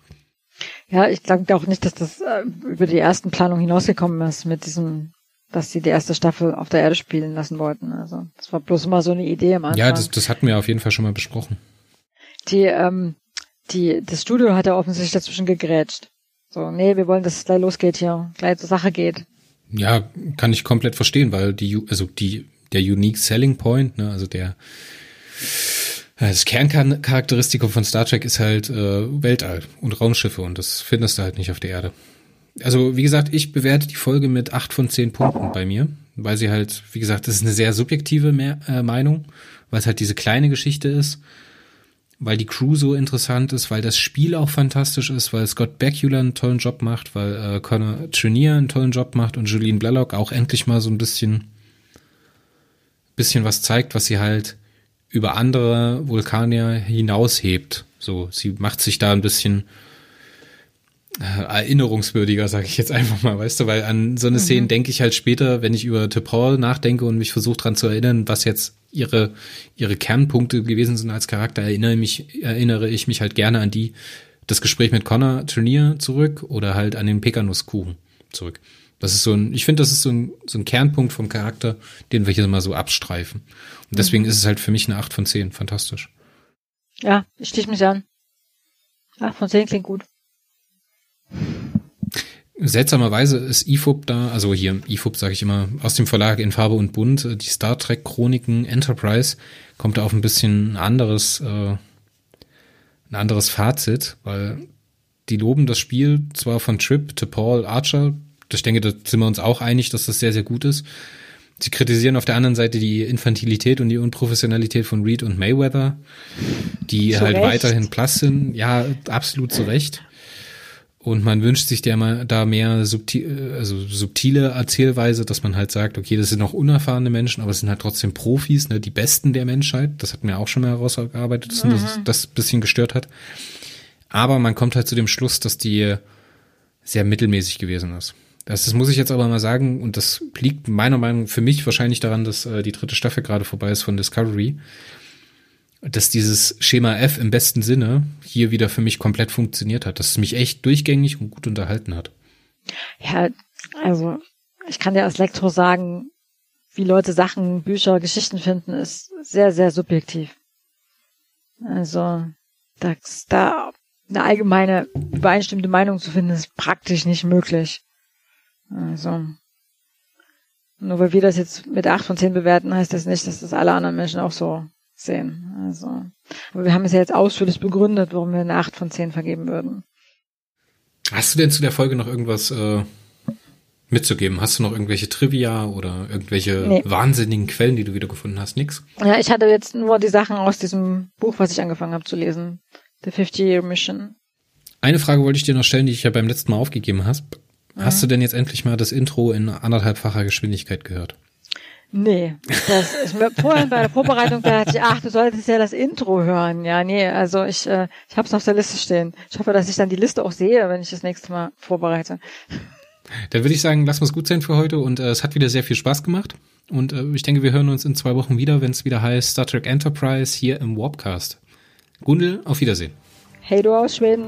Ja, ich glaube auch nicht, dass das äh, über die ersten Planungen hinausgekommen ist mit diesem, dass sie die erste Staffel auf der Erde spielen lassen wollten. Also das war bloß mal so eine Idee am Anfang. Ja, das, das hatten wir auf jeden Fall schon mal besprochen. die, ähm, die, das Studio hat ja offensichtlich dazwischen gegrätscht. So, nee, wir wollen, dass es gleich losgeht hier, gleich zur Sache geht. Ja, kann ich komplett verstehen, weil die, also die, der unique selling point, ne, also der, das Kerncharakteristikum von Star Trek ist halt äh, Weltall und Raumschiffe und das findest du halt nicht auf der Erde. Also, wie gesagt, ich bewerte die Folge mit acht von zehn Punkten bei mir, weil sie halt, wie gesagt, das ist eine sehr subjektive Mehr, äh, Meinung, weil es halt diese kleine Geschichte ist, weil die Crew so interessant ist, weil das Spiel auch fantastisch ist, weil Scott Bakula einen tollen Job macht, weil äh, Connor Trenier einen tollen Job macht und Julian Blalock auch endlich mal so ein bisschen, bisschen was zeigt, was sie halt über andere Vulkanier hinaushebt. So, sie macht sich da ein bisschen äh, erinnerungswürdiger, sage ich jetzt einfach mal, weißt du, weil an so eine Szene denke ich halt später, wenn ich über T'Pol nachdenke und mich versuche dran zu erinnern, was jetzt ihre ihre Kernpunkte gewesen sind als Charakter, erinnere mich erinnere ich mich halt gerne an die das Gespräch mit Connor Turnier zurück oder halt an den Pekanusskuchen zurück. Das ist so ein, ich finde, das ist so ein, so ein Kernpunkt vom Charakter, den wir hier mal so abstreifen. Und deswegen ist es halt für mich eine 8 von 10. Fantastisch. Ja, ich stich mich an. Ach, von 10 klingt gut. Seltsamerweise ist IFUB da, also hier IFUB sage ich immer, aus dem Verlag in Farbe und Bunt, äh, die Star Trek Chroniken Enterprise kommt da auf ein bisschen ein anderes, äh, ein anderes Fazit, weil die loben das Spiel zwar von Trip to Paul Archer, ich denke, da sind wir uns auch einig, dass das sehr, sehr gut ist. Sie kritisieren auf der anderen Seite die Infantilität und die Unprofessionalität von Reed und Mayweather, die Zu halt Recht. weiterhin Plus sind. Ja, absolut zu Recht. Und man wünscht sich der mal da mehr subtil, also subtile Erzählweise, dass man halt sagt, okay, das sind noch unerfahrene Menschen, aber es sind halt trotzdem Profis, ne, die Besten der Menschheit. Das hat mir auch schon mal herausgearbeitet, dass das, das ein bisschen gestört hat. Aber man kommt halt zu dem Schluss, dass die sehr mittelmäßig gewesen ist. Das, das muss ich jetzt aber mal sagen, und das liegt meiner Meinung nach für mich wahrscheinlich daran, dass äh, die dritte Staffel gerade vorbei ist von Discovery, dass dieses Schema F im besten Sinne hier wieder für mich komplett funktioniert hat, dass es mich echt durchgängig und gut unterhalten hat. Ja, also ich kann dir als Lektro sagen, wie Leute Sachen, Bücher, Geschichten finden, ist sehr, sehr subjektiv. Also, das, da eine allgemeine übereinstimmende Meinung zu finden, ist praktisch nicht möglich. Also, nur weil wir das jetzt mit acht von zehn bewerten, heißt das nicht, dass das alle anderen Menschen auch so sehen. Also, aber wir haben es ja jetzt ausführlich begründet, warum wir eine acht von zehn vergeben würden. Hast du denn zu der Folge noch irgendwas äh, mitzugeben? Hast du noch irgendwelche Trivia oder irgendwelche nee. wahnsinnigen Quellen, die du wieder gefunden hast? Nix? Ja, ich hatte jetzt nur die Sachen aus diesem Buch, was ich angefangen habe zu lesen. The 50-Year Mission. Eine Frage wollte ich dir noch stellen, die ich ja beim letzten Mal aufgegeben hast. Mhm. Hast du denn jetzt endlich mal das Intro in anderthalbfacher Geschwindigkeit gehört? Nee, das, ich, vorhin bei der Vorbereitung dachte ich, ach, du solltest ja das Intro hören. Ja, nee, also ich, äh, ich habe es auf der Liste stehen. Ich hoffe, dass ich dann die Liste auch sehe, wenn ich das nächste Mal vorbereite. Dann würde ich sagen, lass uns gut sein für heute und äh, es hat wieder sehr viel Spaß gemacht. Und äh, ich denke, wir hören uns in zwei Wochen wieder, wenn es wieder heißt Star Trek Enterprise hier im Warpcast. Gundel, auf Wiedersehen. Hey du aus Schweden.